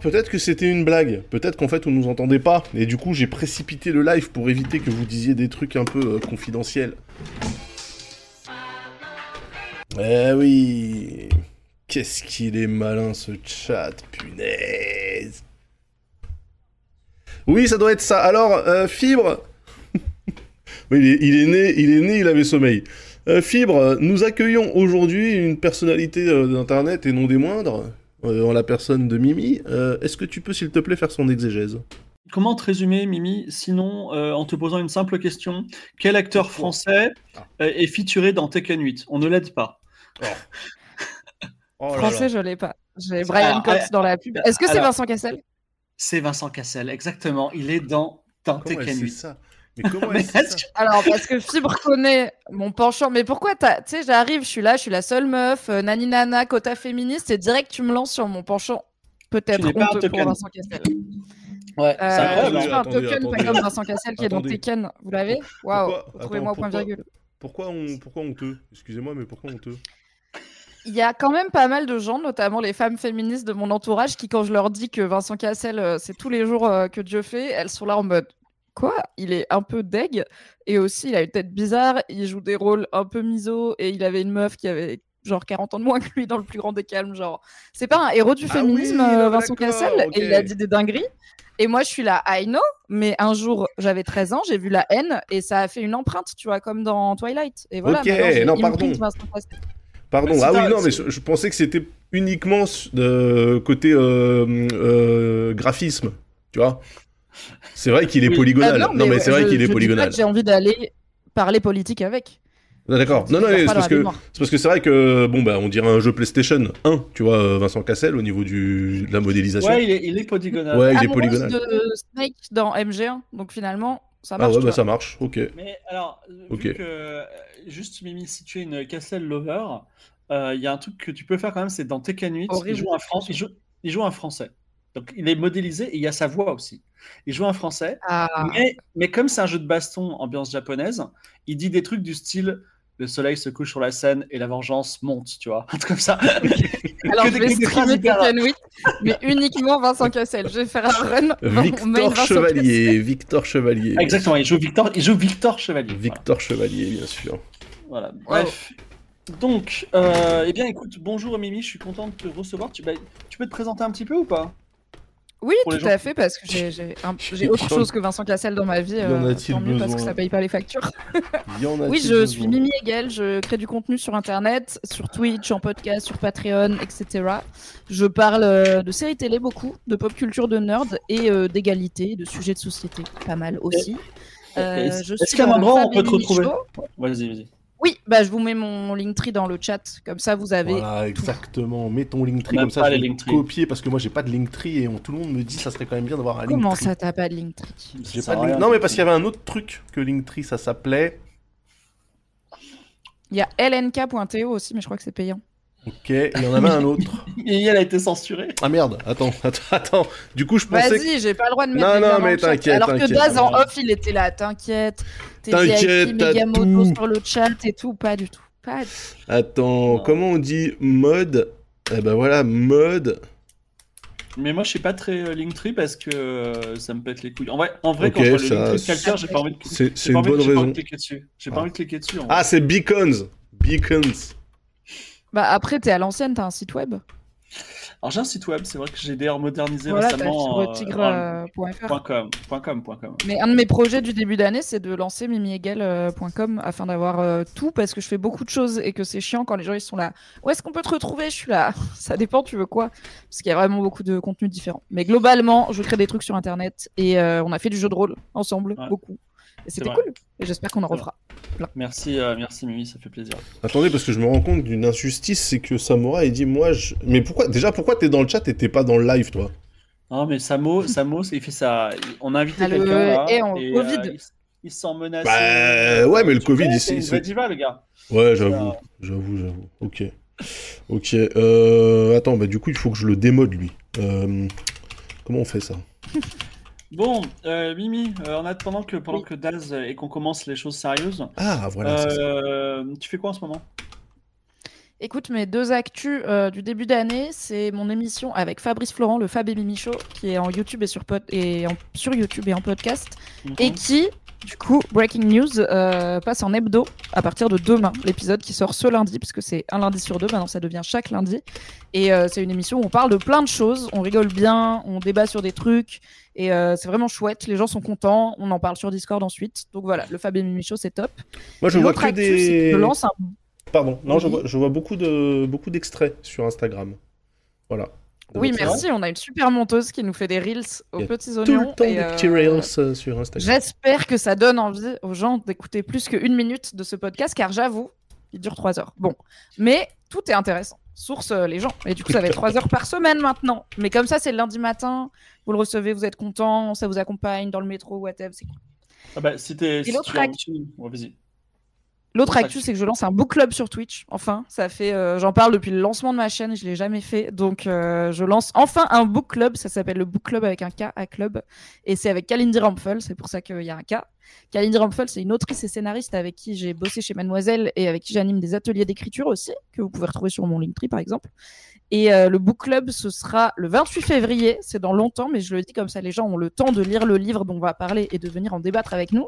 Peut-être que c'était une blague, peut-être qu'en fait on nous entendait pas, et du coup j'ai précipité le live pour éviter que vous disiez des trucs un peu euh, confidentiels. Eh oui Qu'est-ce qu'il est malin ce chat, punaise Oui, ça doit être ça. Alors, euh, Fibre il est, il est né, il est né, il avait sommeil. Euh, Fibre, nous accueillons aujourd'hui une personnalité d'Internet et non des moindres, en la personne de Mimi. Euh, Est-ce que tu peux, s'il te plaît, faire son exégèse? Comment te résumer, Mimi, sinon euh, en te posant une simple question Quel acteur français Ah. euh, est featuré dans Tekken 8 On ne l'aide pas. Oh là Français, là. je l'ai pas. J'ai Brian Alors, Cox euh, dans la pub. Est-ce que c'est Vincent Cassel? C'est Vincent Cassel, exactement. Il est dans, Tekken sait 8. ça? Mais comment Mais ça que- Alors, parce que Fibre connaît mon penchant. Mais pourquoi t'as. Tu sais, j'arrive, je suis là, je suis la seule meuf, euh, nani nana, quota féministe, et direct, tu me lances sur mon penchant. Peut-être honteux pour. Vincent Cassel. Ouais, Euh, incroyable. je suis un Attendez, token, attendez. pas comme Vincent Cassel qui est dans. Tekken. Vous l'avez Waouh Pourquoi Retrouvez-moi au point pourquoi- virgule. Pourquoi on, pourquoi honteux Excusez-moi, mais pourquoi honteux Il y a quand même pas mal de gens, notamment les femmes féministes de mon entourage, qui, quand je leur dis que Vincent Cassel, euh, c'est tous les jours euh, que Dieu fait, elles sont là en mode Quoi? Il est un peu deg, et aussi il a une tête bizarre, il joue des rôles un peu miso, et il avait une meuf qui avait genre 40 ans de moins que lui dans le plus grand des calmes. Genre, c'est pas un héros du Ah féminisme, oui, euh, Vincent Cassel, et il a dit des dingueries. Et moi, je suis là, I know, mais un jour, j'avais 13 ans, j'ai vu la haine, et ça a fait une empreinte, tu vois, comme dans Twilight. Et voilà, Ok, maintenant, j'ai non, pardon. Pardon, ah oui, non, mais je, je pensais que c'était uniquement de côté euh, euh, graphisme, tu vois. C'est vrai qu'il est Oui. polygonal. Ah non, mais, ouais, c'est vrai je- qu'il je est dis pas polygonal. que J'ai envie d'aller parler politique avec. Ah, D'accord. Non, non, mais c'est parce que parce que c'est vrai que bon bah on dirait un jeu PlayStation 1, tu vois, euh, Vincent Cassel au niveau du de la modélisation. Ouais, il est, il est polygonal. Ouais, il est polygonal. de Snake dans MG1, donc finalement, ça ah marche. ouais, tu bah ça marche. Ok. Mais alors, euh, Ok. vu que euh, juste Mimi, si tu es une Castle lover, euh, il y a un truc que tu peux faire quand même, c'est dans Tekken 8, il joue, un Fran- il, joue, il joue un français. Donc il est modélisé et il y a sa voix aussi. Il joue un français, Ah, mais, mais comme c'est un jeu de baston ambiance japonaise, il dit des trucs du style le soleil se couche sur la scène et la vengeance monte, tu vois, un truc comme ça. alors que je vais streamer hyper- Tekken 8, mais uniquement Vincent Cassel. Je vais faire un run. Victor Chevalier, Victor Chevalier. Exactement, il joue Victor, il joue Victor Chevalier. Voilà. Victor Chevalier, bien sûr. Voilà. Bref. Donc, euh, eh bien, écoute, bonjour Mimi, je suis content de te recevoir. Tu, bah, tu peux te présenter un petit peu ou pas? Oui, tout gens à fait, parce que j'ai un- autre chose que Vincent Cassel dans ma vie. y en euh, a-t-il tant mieux parce que ça paye pas les factures. Y en Oui, je besoin suis Mimi Hegel, je crée du contenu sur Internet, sur Twitch, en podcast, sur Patreon, etc. Je parle euh, de séries télé beaucoup, de pop culture de nerd et euh, d'égalité, de sujets de société, pas mal aussi. Euh, Est-ce qu'à un endroit on peut te retrouver. Vas-y, vas-y. Oui, bah, je vous mets mon Linktree dans le chat, comme ça vous avez... Voilà, exactement. Mets ton Linktree comme ça, je vais Linktree. copier parce que moi j'ai pas de Linktree et on- tout le monde me dit ça serait quand même bien d'avoir un Comment Linktree. ça t'as pas de Linktree? J'ai pas de link- Non mais parce qu'il y avait un autre truc que Linktree, ça s'appelait. Il y a lnk.to aussi, mais je crois que c'est payant. Ok, il y en avait un autre. Et elle a été censurée. Ah merde, attends, attends, attends. Du coup je pensais. que- Vas-y, j'ai pas le droit de mettre Non, non, mais le t'inquiète, Alors que. Daz en off, il était là, t'inquiète. T'es T'inquiète, t'as tout. sur le chat et tout, pas du tout. Pas du tout. Attends, Non. comment on dit mode? Eh ben voilà, mode. Mais moi, je suis pas très euh, Linktree parce que euh, ça me pète les couilles. En vrai, en vrai Ok, quand je vois le ça- Linktree de j'ai pas envie de C'est une j'ai pas envie cliquer dessus. J'ai pas Ah. envie de cliquer dessus. Ah, c'est Beacons. Beacons. Bah après, t'es à l'ancienne, t'as un site web. Alors j'ai un site web, c'est vrai que j'ai d'ailleurs modernisé Voilà, récemment. euh, .com, .com, .com. Mais un de mes projets du début d'année, c'est de lancer mimiegel.com afin d'avoir euh, tout parce que je fais beaucoup de choses et que c'est chiant quand les gens ils sont là. Où est-ce qu'on peut te retrouver? Je suis là. Ça dépend, tu veux quoi? Parce qu'il y a vraiment beaucoup de contenus différents. Mais globalement, je crée des trucs sur internet et euh, on a fait du jeu de rôle ensemble, Ouais. beaucoup. Et c'était cool. Et j'espère qu'on en refera. Merci, euh, merci Mimi, ça fait plaisir. Attendez, parce que je me rends compte d'une injustice, c'est que Samora il dit moi je. Mais pourquoi Déjà, pourquoi t'es dans le chat et t'es pas dans le live, toi? Non, mais Samo, Samo, il fait ça. On a invité le- quelqu'un là. et en et, Covid. euh, il, il se sent menacé. Bah, ouais, mais le Tu Covid, ici, C'est une c'est- vraie diva, le gars. Ouais, j'avoue, j'avoue, j'avoue. Ok. Ok. Euh... Attends, bah du coup, il faut que je le démode, lui. Euh... Comment on fait ça? Bon, euh, Mimi, euh, en attendant que pendant que Daz euh, et qu'on commence les choses sérieuses, Ah, voilà. c'est ça. euh, tu fais quoi en ce moment? Écoute, mes deux actus euh, du début d'année, c'est mon émission avec Fabrice Florent, le Fab et Mimi Show, qui est en YouTube et sur, pod- et en- sur YouTube et en podcast, et qui, du coup, Breaking News, euh, passe en hebdo à partir de demain. L'épisode qui sort ce lundi, puisque c'est un lundi sur deux, maintenant ça devient chaque lundi. Et euh, c'est une émission où on parle de plein de choses, on rigole bien, on débat sur des trucs, et euh, c'est vraiment chouette. Les gens sont contents, on en parle sur Discord ensuite. Donc voilà, le Fab et Mimi Show, c'est top. Moi, je vois que des. lance un Pardon, non, je vois, je vois beaucoup de beaucoup d'extraits sur Instagram. Voilà. Oui, merci. On a une super monteuse qui nous fait des reels aux petits Tout oignons. le temps et, des euh, petits reels euh, sur Instagram. J'espère que ça donne envie aux gens d'écouter plus qu'une minute de ce podcast, car j'avoue, il dure trois heures. Bon, mais tout est intéressant. Source euh, les gens. Et du coup, ça va être trois heures par semaine maintenant. Mais comme ça, c'est le lundi matin. Vous le recevez, vous êtes content, ça vous accompagne dans le métro, whatever. C'est cool. Ah bah, si t'es. si l'autre tu vas-y. L'autre actu. c'est que je lance un book club sur Twitch. Enfin, ça fait, euh, j'en parle depuis le lancement de ma chaîne, je l'ai jamais fait, donc euh, je lance enfin un book club. Ça s'appelle le book club avec un K à club, et c'est avec Kalindi Rampfel. C'est pour ça qu'il y a un K. Kalindi Rampfel, c'est une autrice et scénariste avec qui j'ai bossé chez Mademoiselle et avec qui j'anime des ateliers d'écriture aussi, que vous pouvez retrouver sur mon Linktree par exemple. Et euh, le book club, ce sera le 28 février. C'est dans longtemps, mais je le dis comme ça, les gens ont le temps de lire le livre dont on va parler et de venir en débattre avec nous.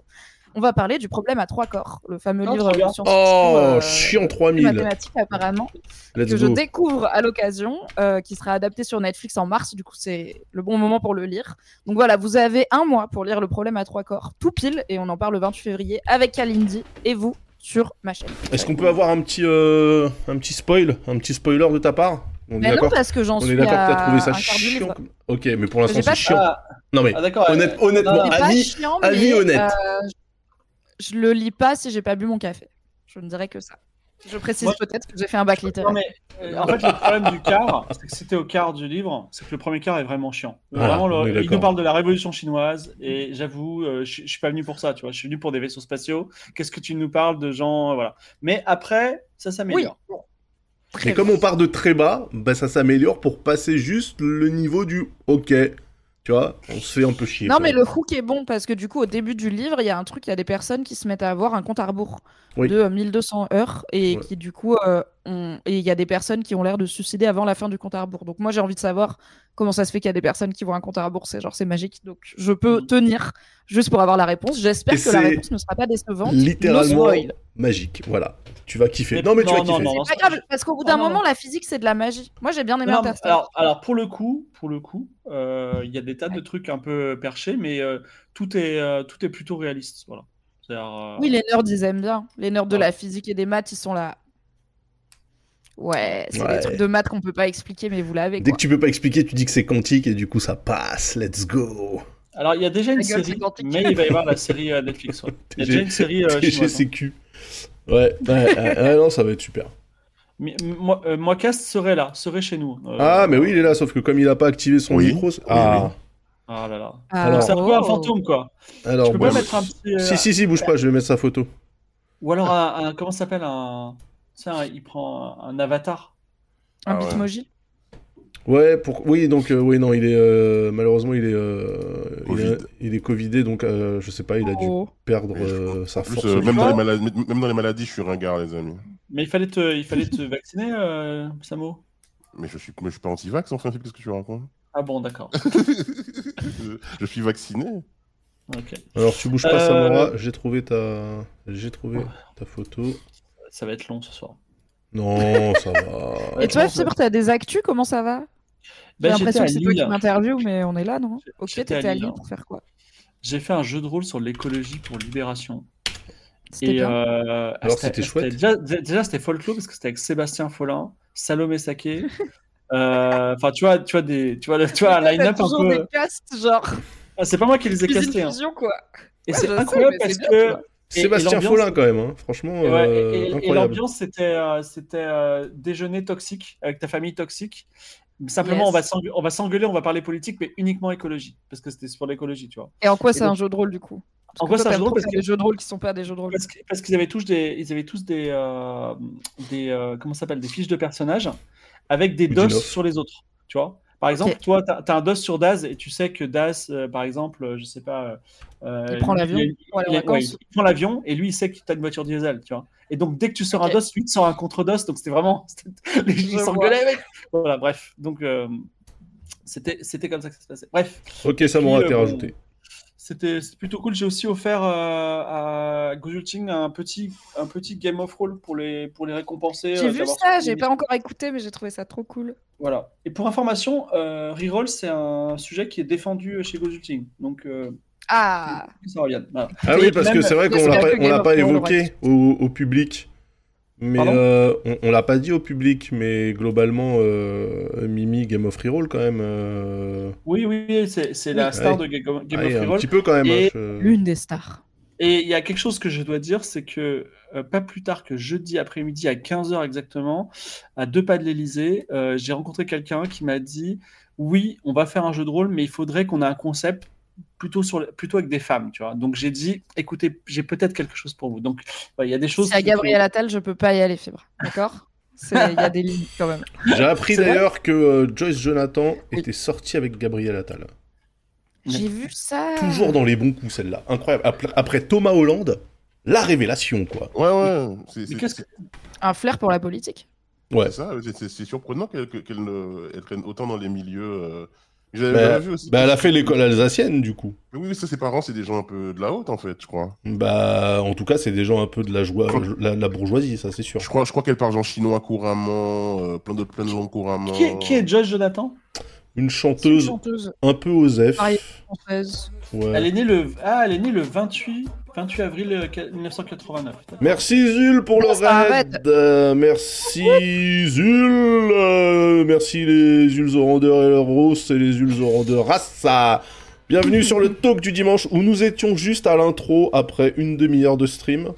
On va parler du problème à trois corps, le fameux Oh, livre de science-fiction. Oh, euh, chiant 3000. mathématiques apparemment Let's que je découvre à l'occasion, euh, qui sera adapté sur Netflix en mars. Du coup, c'est le bon moment pour le lire. Donc voilà, vous avez un mois pour lire Le problème à trois corps, tout pile, et on en parle le 28 février avec Kalindi et vous sur ma chaîne. Est-ce qu'on peut avoir un petit, euh, un petit spoil, un petit spoiler de ta part? On est Mais non, d'accord parce que j'en On suis est d'accord que à t'as trouvé ça chiant. Ok, mais pour l'instant c'est chiant. Ah, Non mais ah, honnête- honnêtement, non, avis- chiant, avis mais, honnête. euh, je le lis pas si j'ai pas bu mon café. Je ne dirais que ça. Je précise Moi- peut-être que j'ai fait un bac littéraire. Non, mais euh, en fait, le problème du quart, c'est que t'es au quart du livre, c'est que le premier quart est vraiment chiant. Voilà, vraiment, le- on est il nous parle de la révolution chinoise, et j'avoue, euh, je je suis pas venu pour ça, tu vois. Je suis venu pour des vaisseaux spatiaux. Qu'est-ce que tu nous parles de gens, euh, voilà. Mais après, ça Oui. s'améliore. Très Mais comme on part de très bas, bah ça s'améliore pour passer juste le niveau du ok. Tu vois, on se fait un peu chier. Non, mais le hook est bon parce que du coup, au début du livre, il y a un truc, il y a des personnes qui se mettent à avoir un compte à rebours Oui. de euh, 1200 heures et Ouais. qui, du coup, euh, et il y a des personnes qui ont l'air de se suicider avant la fin du compte à rebours. Donc, moi, j'ai envie de savoir comment ça se fait qu'il y a des personnes qui voient un compte à rebours. C'est genre, c'est magique. Donc, je peux Mhm. tenir juste pour avoir la réponse. J'espère que la réponse ne sera pas décevante. littéralement No magique. Voilà, tu vas kiffer. Mais non mais tu vas non, kiffer. non. C'est pas grave parce qu'au bout d'un non. moment, la physique, c'est de la magie. Moi, j'ai bien aimé Interstellar. alors, alors, pour le coup, pour le coup, euh, il y a des tas de trucs un peu perchés, mais euh, tout est euh, tout est plutôt réaliste, voilà. Euh, Oui, les nerds, ils aiment bien. Les nerds de la physique et des maths, ils sont là. Ouais, c'est Ouais. des trucs de maths qu'on peut pas expliquer, mais vous l'avez. Dès quoi. que tu peux pas expliquer, tu dis que c'est quantique et du coup ça passe. Let's go. Alors, il y a déjà une série, mais il va y avoir la série euh, Netflix. ouais. Il y a déjà une série euh, chinoise. hein. TGCQ. Ouais, ouais, ouais, ouais, non, ça va être super. Mais, moi, euh, moi, Cast serait là, serait chez nous. Euh, Ah, mais oui, il est là, sauf que comme il a pas activé son Oui. micro. Oui, Ah, Ah là là. Ah, Alors- C'est un peu un oh. fantôme, quoi. alors tu peux moi, pas mettre un petit. euh, Si, si, si, bouge pas, je vais mettre sa photo. Ou alors un, un- comment ça s'appelle un. Tu sais, un- il prend un, un avatar. Un Ah ouais. bitmoji. Ouais, pour... oui, donc, euh, oui, non, il est. euh, malheureusement, il est. euh, il, est il est Covidé, donc euh, je sais pas, il a dû Oh. perdre je euh, sa En plus, force. euh, même, dans les vois maladies, même dans les maladies, je suis ringard, les amis. Mais il fallait te, il fallait te vacciner, euh, Samo? Mais je suis, mais je suis pas anti-vax, enfin, qu'est-ce que tu racontes? Ah bon, d'accord. je, je suis vacciné. Ok. Alors, tu bouges pas, Euh, Samora, j'ai trouvé ta. J'ai trouvé ta photo. Ça va être long ce soir. Non, ça va. Et toi, Fibre, t'as des actus Comment ça va? J'ai Ben, l'impression que c'est toi qui Lille. m'interview, mais on est là, non? Ok, J'étais à t'étais à Lille, hein. pour faire quoi? J'ai fait un jeu de rôle sur l'écologie pour Libération. C'était Et bien. euh, Alors, c'était chouette Déjà, déjà, c'était folklore parce que c'était avec Sébastien Follin, Salomé Saké. Euh, Enfin, tu vois, tu vois des, tu vois, le- tu vois un line-up un peu. des castes, genre Ah, c'est pas moi qui les ai castés. hein. fusion, quoi. Et Ouais, c'est incroyable parce que. Sébastien Follin, quand même, hein. franchement, Et, ouais, euh, et- et- et incroyable. l'ambiance, c'était euh, c'était euh, déjeuner toxique avec ta famille toxique. Simplement, Yes. on va s'engue- on va s'engueuler, on va parler politique, mais uniquement écologie. Parce que c'était sur l'écologie, tu vois. Et en quoi c'est un jeu de rôle, du coup? Parce En que quoi toi, c'est un t'aimes jeu de rôle trop Parce que- des jeux de rôle qui sont pas des jeux de rôle. Parce qu'ils avaient tous des, ils avaient tous des, euh, des euh, comment ça s'appelle, des fiches de personnages avec des notes. sur les autres, tu vois. Par exemple, toi, tu as, un DOS sur Daz et tu sais que Daz, euh, par exemple, euh, je sais pas. euh, Il prend l'avion il- ouais, prend l'avion et lui, il sait que tu as une voiture diesel, tu vois. Et donc, dès que tu sors un DOS, lui, il te sort un contre-DOS. Donc, c'était vraiment. Les gens s'engueulaient, mec. Voilà, bref. Donc, euh, c'était c'était comme ça que ça se passait. Bref. Ok, ça m'aura été bon, rajouté. C'était plutôt cool. J'ai aussi offert euh, à Gojulting un petit, un petit Game of Roll pour les, pour les récompenser. J'ai euh, vu ça, j'ai pas encore écouté, mais j'ai trouvé ça trop cool. Voilà. Et pour information, euh, Reroll, c'est un sujet qui est défendu chez Gojulting. Donc, euh, Ah, ça. Voilà. Ah oui, parce que c'est vrai qu'on l'a pas, on pas évoqué au, au public. Mais euh, on, on l'a pas dit au public, mais globalement, euh, Mimi Game of Reroll quand même. euh, Oui, oui, oui, c'est la star ouais. de Ga- Game ah, of et un Reroll. petit peu quand même. Et hein, je- l'une des stars. Et il y a quelque chose que je dois dire, c'est que euh, pas plus tard que jeudi après-midi à 15h exactement, à deux pas de l'Elysée, euh, j'ai rencontré quelqu'un qui m'a dit oui, on va faire un jeu de rôle, mais il faudrait qu'on ait un concept plutôt, sur, plutôt avec des femmes, tu vois. Donc j'ai dit écoutez, j'ai peut-être quelque chose pour vous. Donc ouais, il y a des choses. Si à Gabriel Attal, je peux pas y aller, Fibre. D'accord? Il y a des limites quand même. J'ai appris d'ailleurs que euh, Joyce Jonathan Oui. était sortie avec Gabriel Attal. J'ai vu ça. Toujours dans les bons coups, celle-là. Incroyable. Après, après Thomas Hollande, la révélation, quoi. Ouais, ouais. Que- Un flair pour la politique? Ouais. c'est ça, c'est- c'est c'est surprenant qu'elle que- qu'elle ne- elle traîne autant dans les milieux. euh, Bah, j'avais vu aussi. bah, elle a fait l'école alsacienne, du coup. Mais oui, ça, ses parents, c'est des gens un peu de la haute, en fait, je crois. Bah, en tout cas, c'est des gens un peu de la, joie, la, la bourgeoisie, ça, c'est sûr. Je crois, je crois qu'elle parle en chinois couramment, euh, plein d'autres plein de langues couramment. Qui est, qui est Joyce Jonathan? Une C'est une chanteuse chanteuse un peu osef. Pareil. française. Ouais. Elle est née le ah, elle est née le 28 28 avril euh, 1989. Merci Zul pour le raid. Euh, merci Zul. Euh, merci les Zulzoranders et les Roses et les Zulzoranders Rassa. Bienvenue sur le talk du dimanche où nous étions juste à l'intro après une demi-heure de stream.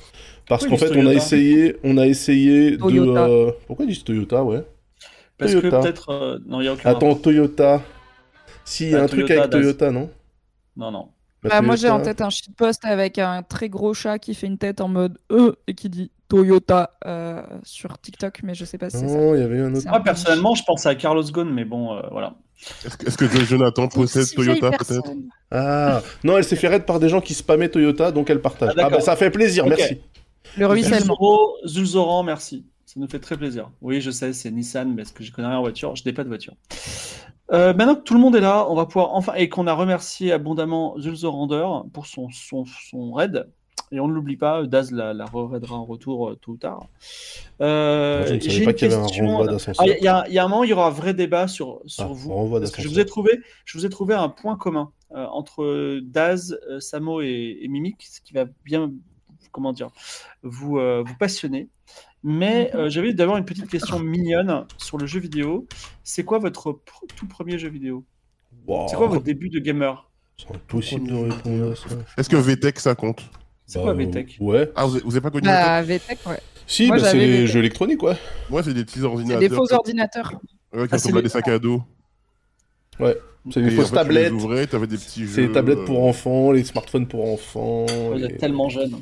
Parce qu'en fait, on a essayé, on a essayé Toyota. de. euh, Pourquoi ils disent Toyota, ouais? Parce Toyota. que peut-être euh, non, il y a aucun Attends, Toyota. Si, il y a Bah, un truc Toyota, avec. Toyota, non? Non non. Bah, moi, j'ai en tête un shitpost avec un très gros chat qui fait une tête en mode E et qui dit Toyota euh, sur TikTok, mais je sais pas si c'est ça. Non, il y avait un autre. Moi personnellement, je pensais à Carlos Ghosn mais bon euh, voilà. Est-ce que, Jonathan possède Toyota, peut-être? Ah, non, elle s'est fait raid par des gens qui spammaient Toyota, donc elle partage. Ah, Ah, d'accord. bah ça fait plaisir, Ok. merci. Le ruissellement. Zulzoran, merci. Ça nous fait très plaisir. Oui, je sais, c'est Nissan, mais parce que je connais rien en voiture, je n'ai pas de voiture. Euh, maintenant que tout le monde est là, on va pouvoir enfin et qu'on a remercié abondamment Zulzorander pour son, son, son raid. Et on ne l'oublie pas, Daz la, la raidera en retour euh, tôt ou tard. Euh, je ne savais pas qu'il y avait un renvoi Ah, d'ascenseur. Il y, a- y y un moment, il y aura un vrai débat sur, sur Ah, vous. Parce que je vous ai trouvé, je vous ai trouvé un point commun entre Daz, Samo et, et Mimic, ce qui va bien, comment dire, vous, vous passionner. Mais Mhm. euh, j'avais d'abord une petite question mignonne sur le jeu vidéo. C'est quoi votre pr- tout premier jeu vidéo? Wow, C'est quoi votre début de gamer? C'est impossible de répondre à ça. Est-ce que VTech, ça compte? C'est Bah, quoi VTech Ouais. Ah, vous n'avez pas connu VTech Bah, VTech, ouais. Si, Moi, bah, c'est les les- jeux électroniques, ouais. Ouais, c'est des petits C'est ordinateurs. des faux ordinateurs. Ouais, qui Ah, c'est ressemblent à des sacs à dos. C'est Et des fausses fait, tu tablettes. les ouvrais, t'avais des petits C'est jeux. les tablettes pour euh, enfants, les smartphones pour enfants. Vous êtes tellement jeune.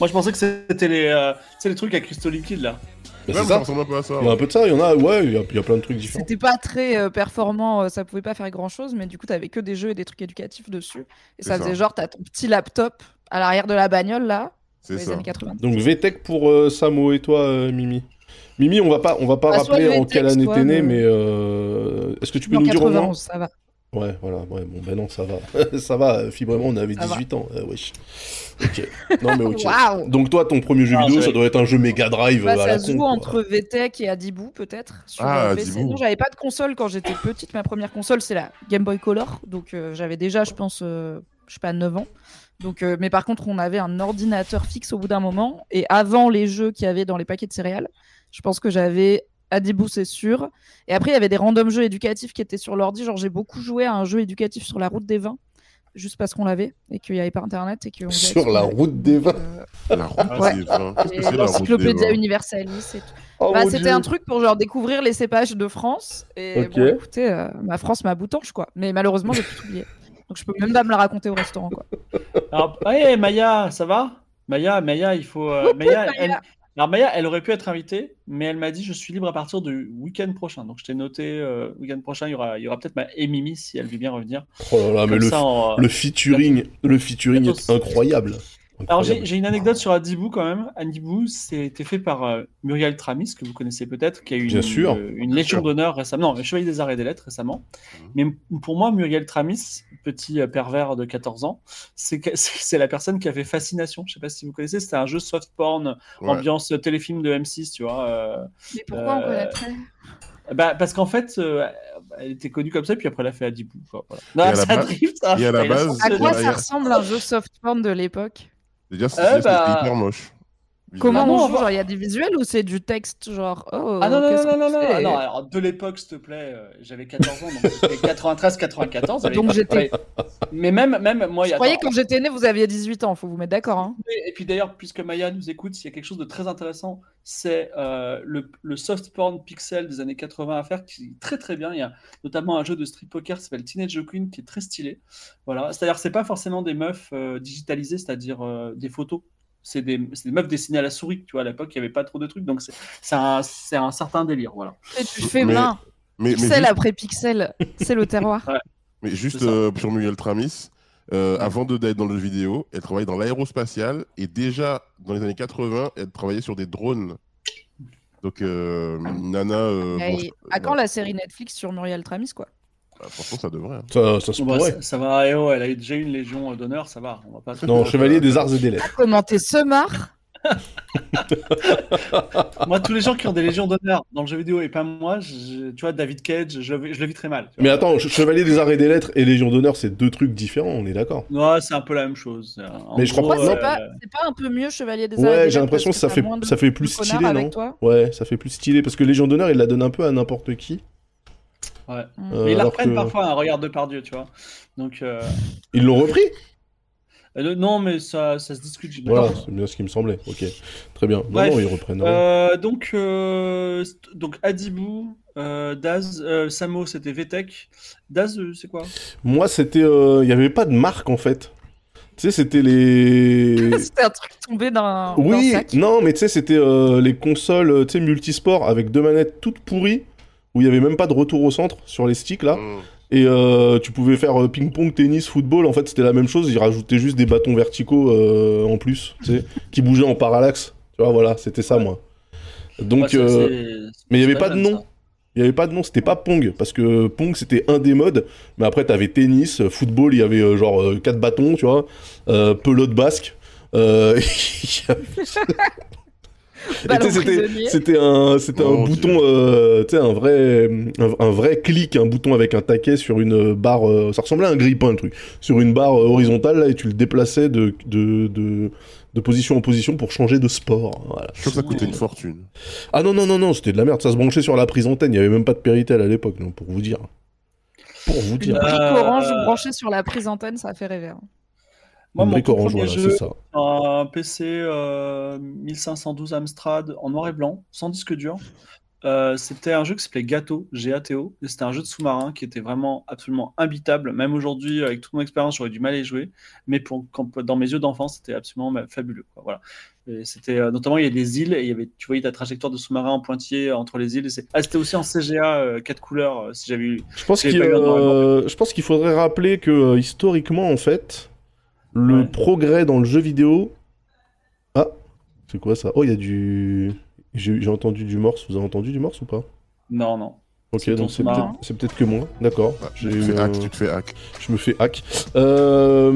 Moi, je pensais que c'était les, euh, les trucs à cristaux liquides là. Bah, Ouais, ça ça. ressemble un peu à ça. Il y a un peu de ça, il y en a, ouais, il y a, il y a plein de trucs différents. C'était pas très euh, performant, euh, ça pouvait pas faire grand chose, mais du coup, t'avais que des jeux et des trucs éducatifs dessus. Et ça ça. faisait genre, t'as ton petit laptop à l'arrière de la bagnole là, C'est les ça. années 80. Donc VTech pour euh, Samo et toi, euh, Mimi. Mimi, on va pas, on va pas Bah, rappeler en quelle année t'es né, mais euh, est-ce que tu peux En nous dire au moins 91, ça va. Ouais, voilà, ouais, bon, ben non, ça va. ça va, Fibrement, on avait Ça va. 18 ans, euh, wesh. Ok. Non, mais ok. Donc toi, ton premier jeu Ah, vidéo, ça doit être un jeu Mega Drive Bah, euh, à la ça con. joue quoi. entre VTech et Adibou peut-être sur Ah, euh. Adibou. Non, j'avais pas de console quand j'étais petite. Ma première console c'est la Game Boy Color, donc euh, j'avais déjà, je pense, euh, je sais pas, 9 ans. Donc, euh, mais par contre, on avait un ordinateur fixe au bout d'un moment. Et avant les jeux qu'il y avait dans les paquets de céréales, je pense que j'avais Adibou, c'est sûr. Et après, il y avait des random jeux éducatifs qui étaient sur l'ordi. Genre, j'ai beaucoup joué à un jeu éducatif sur la route des vins, juste parce qu'on l'avait et qu'il n'y avait pas internet. et Sur qu'on la route des vins. Euh, La route Ouais. des vins. Qu'est-ce et que c'est la route des L'encyclopédia vins Universalis et tout. Oh, Bah, c'était un truc pour genre découvrir les cépages de France. Et Ok. bon, écoutez, euh, ma France m'a boutanche, quoi. Mais malheureusement, j'ai tout oublié. Donc je peux même pas me la raconter au restaurant, quoi. Alors, hey, Maya, ça va? Maya, Maya, il faut. euh, Maya. elle, Alors Maya, elle aurait pu être invitée, mais elle m'a dit je suis libre à partir du week-end prochain. Donc je t'ai noté euh, week-end prochain, il y aura, il y aura peut-être ma Mimi si elle veut bien revenir. Oh là là, mais Comme le, ça, en, le featuring, le featuring est incroyable. Alors j'ai une anecdote sur Adibou quand même. Adibou, c'était fait par euh, Muriel Tramis, que vous connaissez peut-être, qui a eu une, sûr. euh, une Légion d'honneur récemment, non, le Chevalier des Arts et des Lettres récemment. Mhm. Mais pour moi, Muriel Tramis, petit euh, pervers de 14 ans, c'est la personne qui a fait Fascination. Je sais pas si vous connaissez, c'était un jeu soft porn, Ouais. ambiance téléfilm de M6, tu vois. euh, Mais pourquoi on connaîtrait bah, parce qu'en fait, euh, elle était connue comme ça, puis après elle a fait Adibou. voilà. Non, ça drift, ça et à la base- quoi ça ressemble un jeu soft porn de l'époque? C'est-à-dire, c'est Euh, c'était bah- hyper moche. Comment non, on joue Genre, il y a des visuels ou c'est du texte Genre, oh, Ah non, non, non, non, non, fait? non, non, alors de l'époque, s'il te plaît, euh, j'avais 14 ans, donc c'était 93-94. à Donc j'étais-. Mais même, même moi, il y Je a. croyais attends, quand j'étais né, vous aviez 18 ans, faut vous mettre d'accord. Hein. Et puis d'ailleurs, puisque Maya nous écoute, s'il y a quelque chose de très intéressant, c'est euh, le, le soft porn pixel des années 80 à faire, qui est très très bien. Il y a notamment un jeu de street poker qui s'appelle Teenage Queen, qui est très stylé. Voilà, c'est-à-dire c'est pas forcément des meufs euh, digitalisées, c'est-à-dire euh, des photos. C'est des, meufs dessinées à la souris, tu vois. À l'époque, il n'y avait pas trop de trucs, donc c'est un, certain délire, voilà. Et tu fais Mais- main, Mais, mais pixel juste, après pixel, c'est le terroir. mais juste euh, sur Muriel Tramis, euh, avant de- d'être dans le jeu vidéo, elle travaillait dans l'aérospatial et déjà dans les années 80, elle travaillait sur des drones. Donc, euh, Nana. euh, Et bon, à quand ouais, la série Netflix sur Muriel Tramis, quoi? Bah, franchement, ça devrait. hein. Ça, ça se Bon, bah, pourrait. ça, ça va, eh oh, elle a eu déjà une légion d'honneur, ça va. On va pas Non, Chevalier des Arts et des Lettres. Commenter ce marre Moi, tous les gens qui ont des légions d'honneur dans le jeu vidéo et pas moi, je- tu vois, David Cage, je, le- je le vis très mal. tu Mais attends, Ch- Chevalier des Arts et des Lettres et Légion d'honneur, c'est deux trucs différents, on est d'accord. Ouais, c'est un peu la même chose. En Mais je crois gros, pas- C'est non, euh, pas, c'est pas un peu mieux Chevalier des Arts et Ouais, des j'ai Lettres l'impression que ça fait, ça fait plus stylé, avec non toi? Ouais, ça fait plus stylé parce que Légion d'honneur, il la donne un peu à n'importe qui. Ouais. Euh, Mais ils la reprennent que- parfois, un regard de Pardieu, tu vois. Donc, euh, Ils l'ont repris euh, non, mais ça, ça se discute. Voilà, c'est bien ce qui me semblait. Ok, très bien. Non, Bref, non, ils reprennent. Euh, donc, euh, donc Adibou, euh, Daz, euh, Samo, c'était VTech. Daz, euh, c'est quoi? Moi, c'était. euh, Il n'y avait pas de marque en fait. Tu sais, c'était les. C'était un truc tombé d'un Oui, sac. non, mais tu sais, c'était euh, les consoles tu sais, multisport avec deux manettes toutes pourries où il n'y avait même pas de retour au centre sur les sticks là. Mm. Et euh, tu pouvais faire euh, ping-pong, tennis, football. En fait, c'était la même chose. Ils rajoutaient juste des bâtons verticaux euh, en plus, tu sais, qui bougeaient en parallaxe. Tu vois, voilà, c'était ça, moi. Donc, euh, mais il n'y avait pas de nom. Il n'y avait pas de nom, c'était pas Pong, parce que Pong c'était un des modes, mais après t'avais tennis, football, il y avait euh, genre euh, quatre bâtons, tu vois, euh, pelote basque. c'était- un, c'était un bouton, euh, tu sais, un vrai, un, un vrai clic, un bouton avec un taquet sur une barre, euh, ça ressemblait à un grille-pain le truc, sur une barre euh, horizontale là, et tu le déplaçais de, de, de, de position en position pour changer de sport. Voilà. Je crois que ça coûtait une fortune. Ah non, non, non, non, c'était de la merde. Ça se branchait sur la prise antenne. Il n'y avait même pas de Péritel à l'époque, non, pour vous dire. Pour vous Une dire. Euh, brique orange branchée sur la prise antenne, ça fait rêver. hein. Moi, mon tout premier voilà, jeu, ça. un PC euh, 1512 Amstrad en noir et blanc, sans disque dur. Euh, c'était un jeu qui s'appelait Gâteau, G-A-T-O. et C'était un jeu de sous-marin qui était vraiment absolument imbitable. Même aujourd'hui, avec toute mon expérience, j'aurais du mal à y jouer. Mais pour, quand- dans mes yeux d'enfant, c'était absolument ma- fabuleux. quoi. Voilà. C'était euh, notamment il y a des îles et il y avait, tu voyais ta trajectoire de sous-marin en pointillé entre les îles. et Ah, c'était aussi en CGA euh, 4 couleurs. euh, si j'avais eu. Je pense qu'il euh, je pense qu'il faudrait rappeler que euh, historiquement, en fait, le Ouais. progrès dans le jeu vidéo. Ah, c'est quoi ça? Oh, il y a du. J'ai entendu du morse. Vous avez entendu du morse ou pas? Non, non. Ok, donc c'est peut-être que moi. D'accord. Ah, tu, fais hack, tu te fais hack. Je me fais hack. Euh,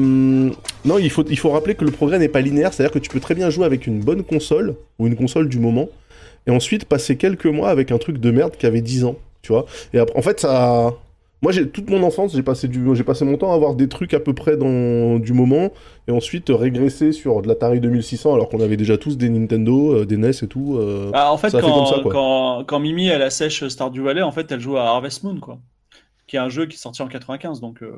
Non, il faut, il faut rappeler que le progrès n'est pas linéaire, c'est-à-dire que tu peux très bien jouer avec une bonne console, ou une console du moment, et ensuite passer quelques mois avec un truc de merde qui avait 10 ans, tu vois. Et après, en fait, ça... Moi, j'ai toute mon enfance, j'ai passé, du... j'ai passé mon temps à avoir des trucs à peu près dans du moment, et ensuite régresser sur de l'Atari 2600, alors qu'on avait déjà tous des Nintendo, euh, des NES et tout. euh. Ah, en fait, Ça fait quand, comme ça, quoi. quand, quand Mimi elle assèche Stardew Valley, en fait, elle joue à Harvest Moon, quoi. Qui est un jeu qui est sorti en 95, donc euh,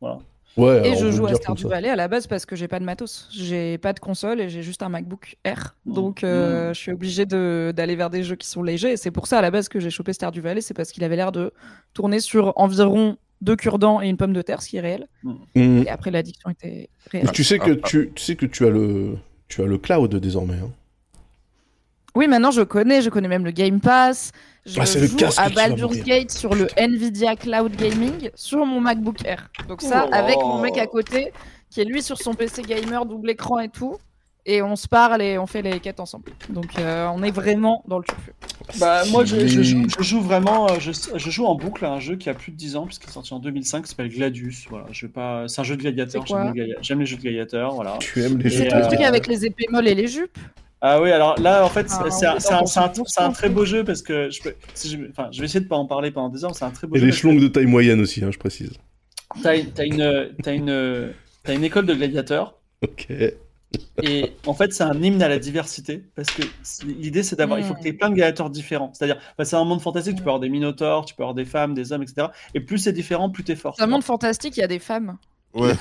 voilà. Ouais, Et je joue à Stardew. Valley à la base parce que j'ai pas de matos. J'ai pas de console et j'ai juste un MacBook Air. Mm. Donc euh, je suis obligée de- d'aller vers des jeux qui sont légers. Et c'est pour ça à la base que j'ai chopé Stardew Valley. C'est parce qu'il avait l'air de tourner sur environ deux cure-dents et une pomme de terre, ce qui est réel. Mhm. Et après l'addiction était réelle. Tu sais que Ah, ah. tu, tu sais que tu as le tu as le cloud désormais. hein. Oui, maintenant je connais, je connais même le Game Pass. Je Ah, le joue à Baldur's. Gate sur le Nvidia Cloud Gaming sur mon MacBook Air. Donc ça, Oh. avec mon mec à côté, qui est lui sur son PC gamer, double écran et tout. Et on se parle et on fait les quêtes ensemble. Donc euh, on est vraiment dans le turfu. Bah, moi, je, je joue, Stylé. je joue vraiment, euh, je, je joue en boucle à un jeu qui a plus de 10 ans, puisqu'il est sorti en 2005, qui s'appelle Gladius. Voilà, je vais pas... C'est un jeu de gladiateur, j'aime les, gladi- j'aime les jeux de gladiateurs. Voilà. Tu aimes les Et, jeux C'est le euh, truc avec les épées molles et les jupes. Ah oui, alors là, en fait, Ah, c'est un, un- dans un- très beau jeu parce que je peux, si je, enfin, je vais essayer de pas en parler pendant des heures. C'est un très beau Et jeu. les parce schlongs de taille moyenne aussi, hein, je précise. T'as une, t'as une, t'as une école de gladiateurs. Ok. Et en fait, c'est un hymne à la diversité parce que l'idée, c'est d'avoir, il faut que tu aies plein de gladiateurs différents. C'est-à-dire, enfin, c'est un monde fantastique, tu peux avoir des minotaures, tu peux avoir des femmes, des hommes, etc. Et plus c'est différent, plus t'es fort. C'est un monde fantastique, il y a des femmes. Ouais.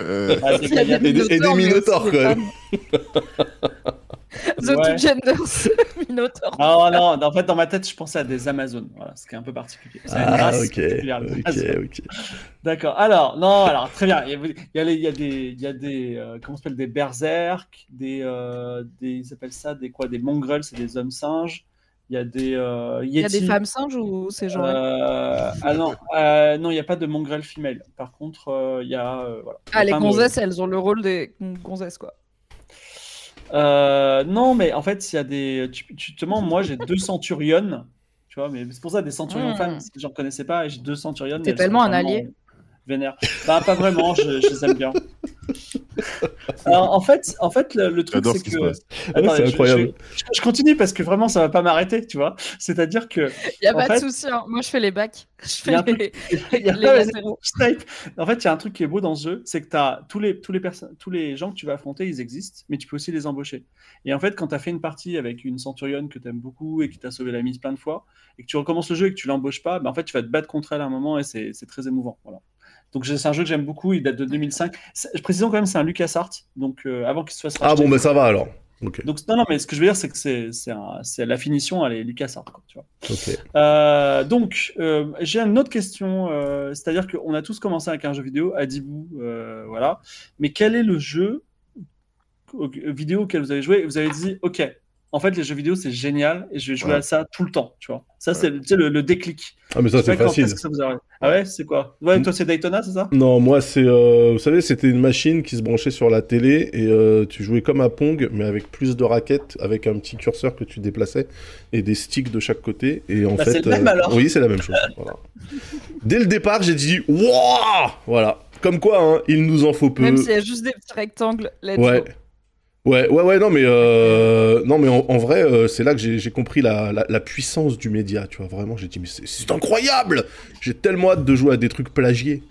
Euh, Ah, des. Et des- et minotaures, quand même. The Ouais. Two Genders, Minotaur. Non, non, en fait, dans ma tête, je pensais à des Amazones. Voilà, ce qui est un peu particulier. Ah, race ok. Ok, ok. D'accord. Alors, non, alors très bien. Il y a, il y a des, il y a des, euh, comment s'appelle, des berserk, des, euh, des, ils appellent ça des quoi, des mongrels, c'est des hommes singes. Il y a des euh, Il y a des femmes singes ou ces gens-là? Euh, ah non, euh, non, il n'y a pas de mongrel femelle. Par contre, euh, il y a, euh, voilà. Ah, les plein de- gonzesses, elles ont le rôle des gonzesses, quoi. Euh, non, mais en fait, il y a des. Justement, moi, j'ai deux centurionnes. Tu vois, mais c'est pour ça des centurions Mm. parce que j'en connaissais pas. et J'ai deux centurionnes. T'es tellement un vraiment allié. Vénères. Bah, pas vraiment, je, je les aime bien. Alors, en fait, en fait le, le truc, c'est ce que. passe. Ouais, Attendez, c'est je- incroyable. Je, je continue parce que vraiment, ça va pas m'arrêter, tu vois. C'est-à-dire que. Il y a pas fait- de souci. hein. Moi, je fais les bacs. Je Il y a fais les, il y a les pas- latéraux. Snipe. En fait, il y a un truc qui est beau dans ce jeu, c'est que t'as tous les, tous, les personnes, tous les gens que tu vas affronter, ils existent, mais tu peux aussi les embaucher. Et en fait, quand tu as fait une partie avec une centurionne que tu aimes beaucoup et qui t'a sauvé la mise plein de fois, et que tu recommences le jeu et que tu l'embauches pas, ben en fait, tu vas te battre contre elle à un moment et c'est c'est très émouvant. Voilà. Donc, c'est un jeu que j'aime beaucoup, il date de 2005. C'est- Je précise quand même, c'est un LucasArts, donc euh, avant qu'il se fasse Ah bon, bah ça va alors. Donc, non, non, mais ce que je veux dire, c'est que c'est la finition, elle est LucasArts, quoi, tu vois. Euh, donc, euh, j'ai une autre question, c'est-à-dire qu'on a tous commencé avec un jeu vidéo, Adibou, euh, voilà. Mais quel est le jeu vidéo auquel vous avez joué? Et vous avez dit, ok, en fait, les jeux vidéo, c'est génial et je vais jouer Ouais. à ça tout le temps, tu vois. Ça, c'est tu sais, le, le déclic. Ah, mais ça, c'est facile. est-ce que ça vous arrive. Ah ouais, c'est quoi? Ouais, toi, c'est Daytona, c'est ça? Non, moi, c'est. euh, vous savez, c'était une machine qui se branchait sur la télé et euh, tu jouais comme à Pong, mais avec plus de raquettes, avec un petit curseur que tu déplaçais et des sticks de chaque côté. Et en Bah, fait. c'est le même, alors. Oui, c'est la même chose. voilà. Dès le départ, j'ai dit Wouah Voilà. Comme quoi, hein, il nous en faut peu. Même s'il y a juste des petits rectangles. let's Ouais. go. Ouais, ouais, ouais, non, mais, euh, non, mais en, en vrai, euh, c'est là que j'ai compris la, la, la puissance du média, tu vois, vraiment, j'ai dit, mais c'est- incroyable J'ai tellement hâte de jouer à des trucs plagiés.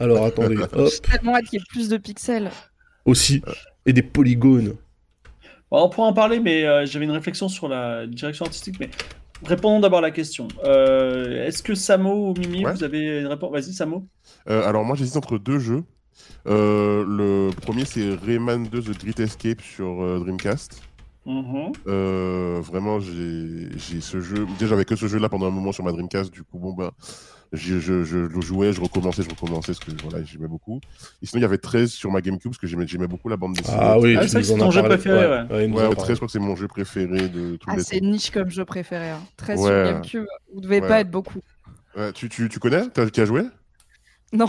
Alors, attendez, hop, J'ai tellement hâte qu'il y ait plus de pixels. aussi, et des polygones. Bon, On pourra en parler, mais euh, j'avais une réflexion sur la direction artistique. Mais répondons d'abord à la question. Euh, Est-ce que Samo ou Mimi, Ouais. vous avez une réponse? Vas-y, Samo. Euh, alors moi j'hésite entre deux jeux. Euh, le premier c'est Rayman 2 The Great Escape sur euh, Dreamcast. Mhm. Euh, vraiment j'ai ce jeu. Déjà j'avais que ce jeu là pendant un moment sur ma Dreamcast. Du coup bon ben je, je, je le jouais, je recommençais, je recommençais parce que voilà j'aimais beaucoup. Et sinon il y avait 13 sur ma GameCube parce que j'aimais beaucoup la bande dessinée. Ah oui, Ah, tu c'est c'est ton as jeu préféré, ouais. il nous Ouais, en ouais, parle. 13 je crois que c'est mon jeu préféré de tous Ah, les c'est temps. niche comme jeu préféré. Hein. Très sur. GameCube. Vous devez Ouais. pas être beaucoup. Ouais, tu, tu, tu connais? T'as qui a joué? Non,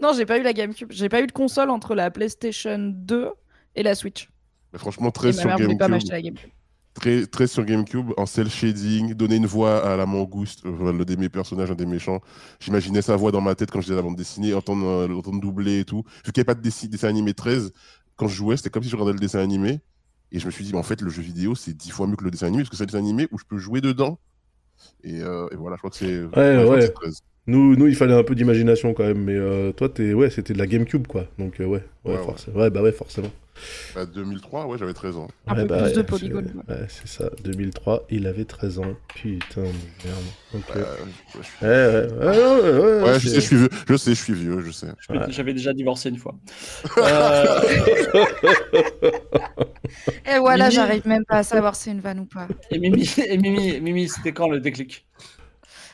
non, j'ai pas eu la GameCube. J'ai pas eu de console entre la PlayStation 2 et la Switch. Mais Franchement Et 13 ma sur mère voulait pas GameCube. m'acheter la GameCube. Très, très sur GameCube, en cel shading, donner une voix à la mangouste, euh, le des mes personnages, un des méchants. J'imaginais sa voix dans ma tête quand je faisais la bande dessinée, entendre, euh, l'entendre doubler et tout. Vu qu'il n'y avait pas de dessin, dessin animé 13, quand je jouais, c'était comme si je regardais le dessin animé. Et je me suis dit, mais en fait, le jeu vidéo, c'est dix fois mieux que le dessin animé, parce que c'est le dessin animé où je peux jouer dedans. Et, euh, et voilà, je crois que c'est. ouais. que c'est 13. Nous, nous, il fallait un peu d'imagination quand même, mais euh, toi, t'es, ouais, c'était de la GameCube, quoi. Donc, euh, ouais, ouais, forcément. Ouais, bah ouais, forcément. Bah, 2003, ouais, j'avais 13 ans. Un Ouais, peu bah plus ouais, de polygones. c'est- Ouais, c'est ça. 2003, il avait 13 ans. Putain de merde. Euh, je- Ouais, ouais, ouais, ouais, ouais, ouais, je sais, je suis vieux. Je sais, je suis vieux, je sais. J'avais déjà divorcé une fois. Euh, Et voilà, j'arrive même pas à savoir si c'est une vanne ou pas. et Mimi, et Mimi, Mimi c'était quand le déclic?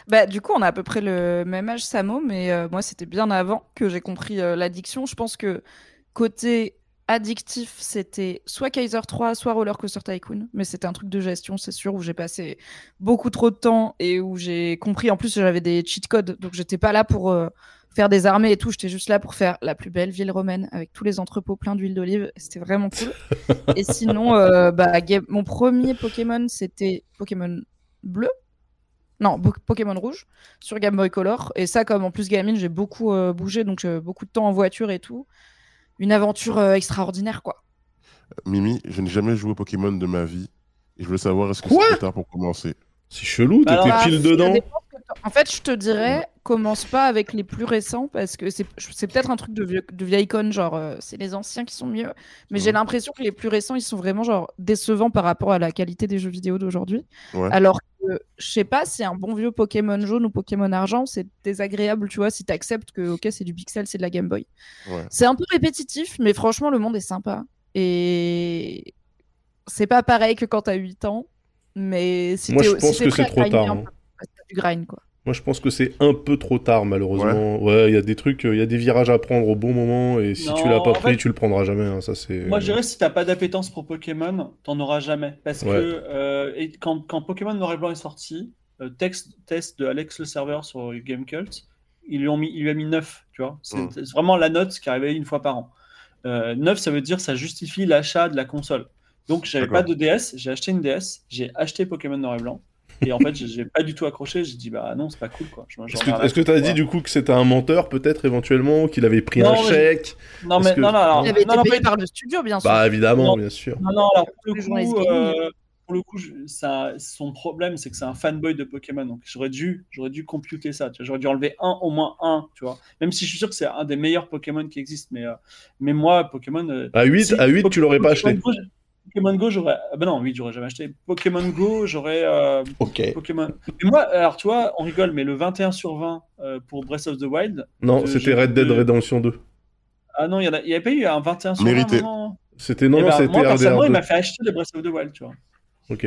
Bah, du coup, on a à peu près le même âge, Samo, mais euh, moi, c'était bien avant que j'ai compris euh, l'addiction. Je pense que côté addictif, c'était soit Kaiser 3, soit Roller Coaster Tycoon. Mais c'était un truc de gestion, c'est sûr, où j'ai passé beaucoup trop de temps et où j'ai compris. En plus, j'avais des cheat codes, donc j'étais pas là pour euh, faire des armées et tout. J'étais juste là pour faire la plus belle ville romaine avec tous les entrepôts pleins d'huile d'olive. C'était vraiment cool. et sinon, bah, mon premier Pokémon, c'était Pokémon bleu. Non, Pokémon rouge sur Game Boy Color. Et ça, comme en plus gamine, j'ai beaucoup euh, bougé, donc euh, beaucoup de temps en voiture et tout. Une aventure euh, extraordinaire, quoi. Mimi, je n'ai jamais joué au Pokémon de ma vie. Et je voulais savoir, est-ce que Quoi c'est trop tard pour commencer C'est chelou, Bah t'étais pile dedans. En fait, je te dirais, commence pas avec les plus récents parce que c'est c'est peut-être un truc de, vieux, de vieille conne, genre euh, c'est les anciens qui sont mieux. Mais j'ai l'impression que les plus récents, ils sont vraiment genre décevants par rapport à la qualité des jeux vidéo d'aujourd'hui. Ouais. Alors je sais pas si un bon vieux Pokémon jaune ou Pokémon argent, c'est désagréable, tu vois, si t'acceptes que ok c'est du pixel, c'est de la Game Boy. Ouais. C'est un peu répétitif, mais franchement le monde est sympa et c'est pas pareil que quand t'as 8 ans. Mais si Moi, t'es- je pense si que c'est trop tard, un hein. peu, du grind quoi. Moi, je pense que c'est un peu trop tard, malheureusement. Ouais, il y a des trucs, euh, il y a des virages à prendre au bon moment, et si Non, tu l'as pas pris, fait- tu le prendras jamais. hein, ça, c'est. Moi, je dirais si t'as pas d'appétence pour Pokémon, t'en auras jamais. Parce Ouais. que euh, et quand, quand Pokémon Noir et Blanc est sorti, euh, texte, test de Alex le serveur sur Gamecult, ils lui, ont mis, il lui a mis 9, tu vois. C'est Mm. c'est vraiment la note qui arrivait une fois par an. Euh, 9, ça veut dire ça justifie l'achat de la console. Donc, j'avais pas de DS, j'ai acheté une DS, j'ai acheté Pokémon Noir et Blanc. Et en fait, j'ai- pas du tout accroché. J'ai dit, bah non, c'est pas cool, quoi. Est-ce que t'as foutre, dit du coup que c'était un menteur, peut-être éventuellement, qu'il avait pris Non, un mais- chèque Non, mais que- non, non, alors, Il avait été non, non, payé par le studio, bien sûr. Bah évidemment, Non. bien sûr. Non, non, alors pour le coup, euh, pour le coup, je- ça- son problème, c'est que c'est un fanboy de Pokémon. Donc j'aurais dû, j'aurais dû computer ça. tu. J'aurais dû enlever un, au moins un, tu vois. Même si je suis sûr que c'est un des meilleurs Pokémon qui existent, mais, euh, mais moi, Pokémon. euh, À 8, si, à 8 tu l'aurais pas acheté. Pokémon Go, j'aurais. Bah non, 8, j'aurais jamais acheté. Pokémon Go, j'aurais. euh, Ok. Pokémon. Mais moi, alors tu vois, on rigole, mais le 21 sur 20 euh, pour Breath of the Wild. Non, de c'était Red Dead de- Redemption 2. Ah non, il y, en a- il y avait pas eu un 21 sur 20 Mérité. non C'était non, Eh non, ben, c'était Moi, personnellement, RDR2. il m'a fait acheter le Breath of the Wild, tu vois. Ok.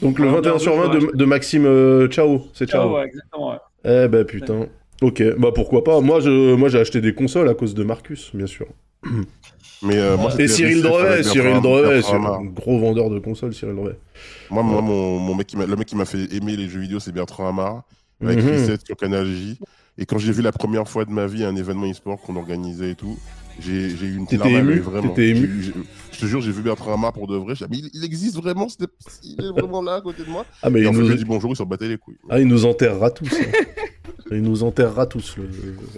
Donc le Ouais, 21 sur 20 RDR2, de, de Maxime euh, Ciao, c'est Ciao, Ciao. ouais, exactement. ouais. Eh ben putain. Ok, bah pourquoi pas. Moi, je, moi, j'ai acheté des consoles à cause de Marcus, bien sûr. Mais euh, moi, Et Cyril Drevet, Cyril Drevet, un gros vendeur de consoles, Cyril Drevet. Moi, moi mon, mon mec qui le mec qui m'a fait aimer les jeux vidéo, c'est Bertrand Amar, avec Mhm. Reset sur Canal J. Et quand j'ai vu la première fois de ma vie un événement e-sport qu'on organisait et tout, j'ai eu une T'étais larme ému vraiment. T'étais ému Je te jure, j'ai vu Bertrand Amar pour de vrai. J'ai dit, mais il, il existe vraiment, il est vraiment là à côté de moi. Ah, mais Et il en nous... ai dit bonjour, il s'en battait les couilles. ah, il nous enterrera tous. hein. il nous enterrera tous, le,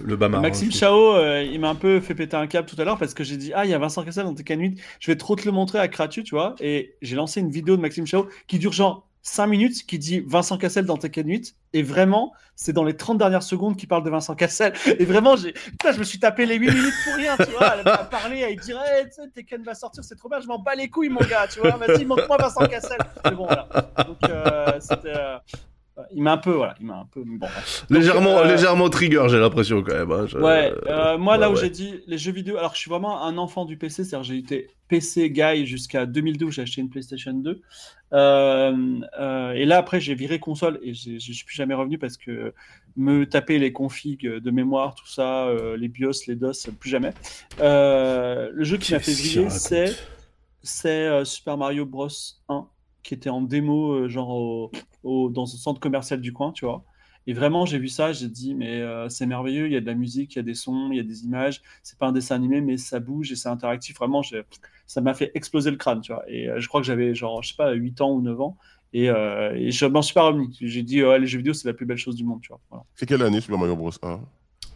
le Bamar. Maxime hein. Chao, euh, il m'a un peu fait péter un câble tout à l'heure parce que j'ai dit Ah, il y a Vincent Cassel dans Tekken 8, je vais trop te le montrer à Kratu, tu vois. Et j'ai lancé une vidéo de Maxime Chao qui dure genre 5 minutes, qui dit Vincent Cassel dans Tekken 8. Et vraiment, c'est dans les 30 dernières secondes qu'il parle de Vincent Cassel. Et vraiment, j'ai... Je me suis tapé les 8 minutes pour rien, tu vois. Elle m'a parlé, elle dirait hey, tu sais, Tekken va sortir, c'est trop bien, je m'en bats les couilles, mon gars, tu vois. Vas-y, montre-moi Vincent Cassel. Mais bon, voilà. Donc, euh, c'était. euh, Il m'a un peu, voilà, il m'a un peu. Bon. Légèrement, Donc, euh, légèrement trigger, j'ai l'impression quand même. hein. Je- Ouais, euh, moi là où ouais. j'ai dit les jeux vidéo, alors je suis vraiment un enfant du PC, c'est-à-dire j'ai été PC guy jusqu'à 2012, j'ai acheté une PlayStation 2. Euh, et là après j'ai viré console et je suis plus jamais revenu parce que me taper les configs de mémoire, tout ça, les BIOS, les DOS, plus jamais. Le jeu qui m'a fait vriller, c'est c'est Super Mario Bros 1 qui était en démo genre au- au- dans un centre commercial du coin, tu vois. Et vraiment, j'ai vu ça, j'ai dit, mais euh, c'est merveilleux, il y a de la musique, il y a des sons, il y a des images. C'est pas un dessin animé, mais ça bouge et c'est interactif. Vraiment, j'ai- ça m'a fait exploser le crâne, tu vois. Et euh, je crois que j'avais genre, je sais pas, 8 ans ou 9 ans. Et, euh, et je m'en suis pas remis. J'ai dit, ouais, les jeux vidéo, c'est la plus belle chose du monde, tu vois. Voilà. C'est quelle année Super Mario Bros 1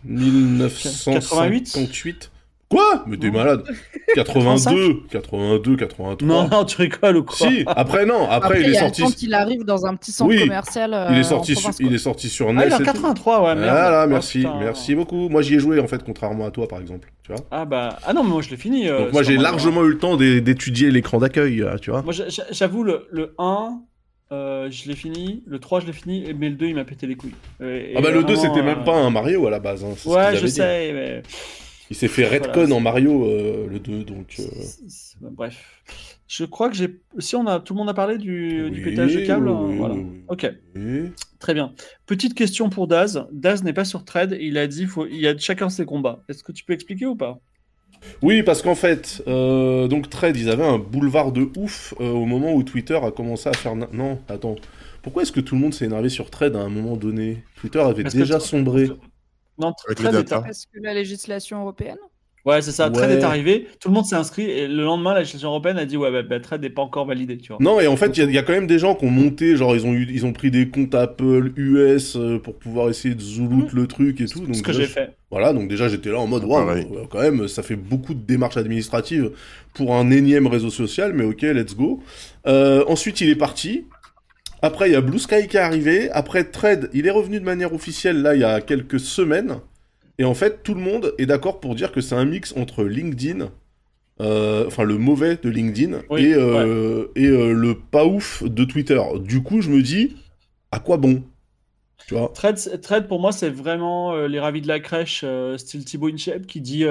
1958 Quoi Mais t'es malade 82, 82, 83. Non, non, tu rigoles ou quoi Si, après non, après, Après, il est sorti. qu'il arrive dans un petit centre Oui, commercial. euh, Il est sorti, sur, il est sorti sur Ah, NES. il est en et tout. 83, ouais, merde. Voilà, Oh, merci, putain. merci beaucoup. Moi, j'y ai joué en fait, contrairement à toi, par exemple. Tu vois. Ah bah, ah non, mais moi je l'ai fini. euh, Donc moi, j'ai Mario, hein. largement eu le temps d'é- d'étudier l'écran d'accueil, euh, tu vois. Moi, j'a- j'a- j'avoue, le, le 1, euh, je l'ai fini. Le 3, je l'ai fini. Mais le 2, il m'a pété les couilles. Ah bah le 2 vraiment, c'était euh, même pas un Mario à la base. hein, Ouais, je dit. sais, mais. Il s'est fait redcon en Mario euh, le 2 donc. euh, Bref. Je crois que j'ai. Si on a... tout le monde a parlé du, pétage de câble. oui, hein, voilà. oui. Ok, très bien. Petite question pour Daz. Daz n'est pas sur trade. Il a dit faut... il y a chacun ses combats. Est-ce que tu peux expliquer ou pas? Oui, parce qu'en fait, euh, donc Thread, ils avaient un boulevard de ouf au moment où Twitter a commencé à faire. Non, attends. Pourquoi est-ce que tout le monde s'est énervé sur Thread à un moment donné? Twitter avait Parce déjà sombré. Non, Avec Thread les est data. Parce que la législation européenne. Ouais, c'est ça. Trade Ouais. est arrivé, tout le monde s'est inscrit et le lendemain, la législation européenne a dit ouais, bah, bah, Trade n'est pas encore validé, tu vois. Non, et en fait, il y, a- il y a quand même des gens qui ont monté, genre ils ont, eu, ils ont pris des comptes Apple US euh, pour pouvoir essayer de zouloute le truc et tout. Donc ce que j'ai je- fait. Voilà, donc déjà j'étais là en mode, Ah, waouh, pareil. euh, quand même, ça fait beaucoup de démarches administratives pour un énième réseau social, mais ok, let's go. Euh, ensuite, il est parti. Après, il y a Blue Sky qui est arrivé. Après, Thread, il est revenu de manière officielle là il y a quelques semaines. Et en fait, tout le monde est d'accord pour dire que c'est un mix entre LinkedIn, euh, enfin le mauvais de LinkedIn, Oui, et, euh, et euh, le pas ouf de Twitter. Du coup, je me dis, à quoi bon? Tu vois? Trade, Trade, pour moi, c'est vraiment euh, les ravis de la crèche, style Thibaut Inchep, qui dit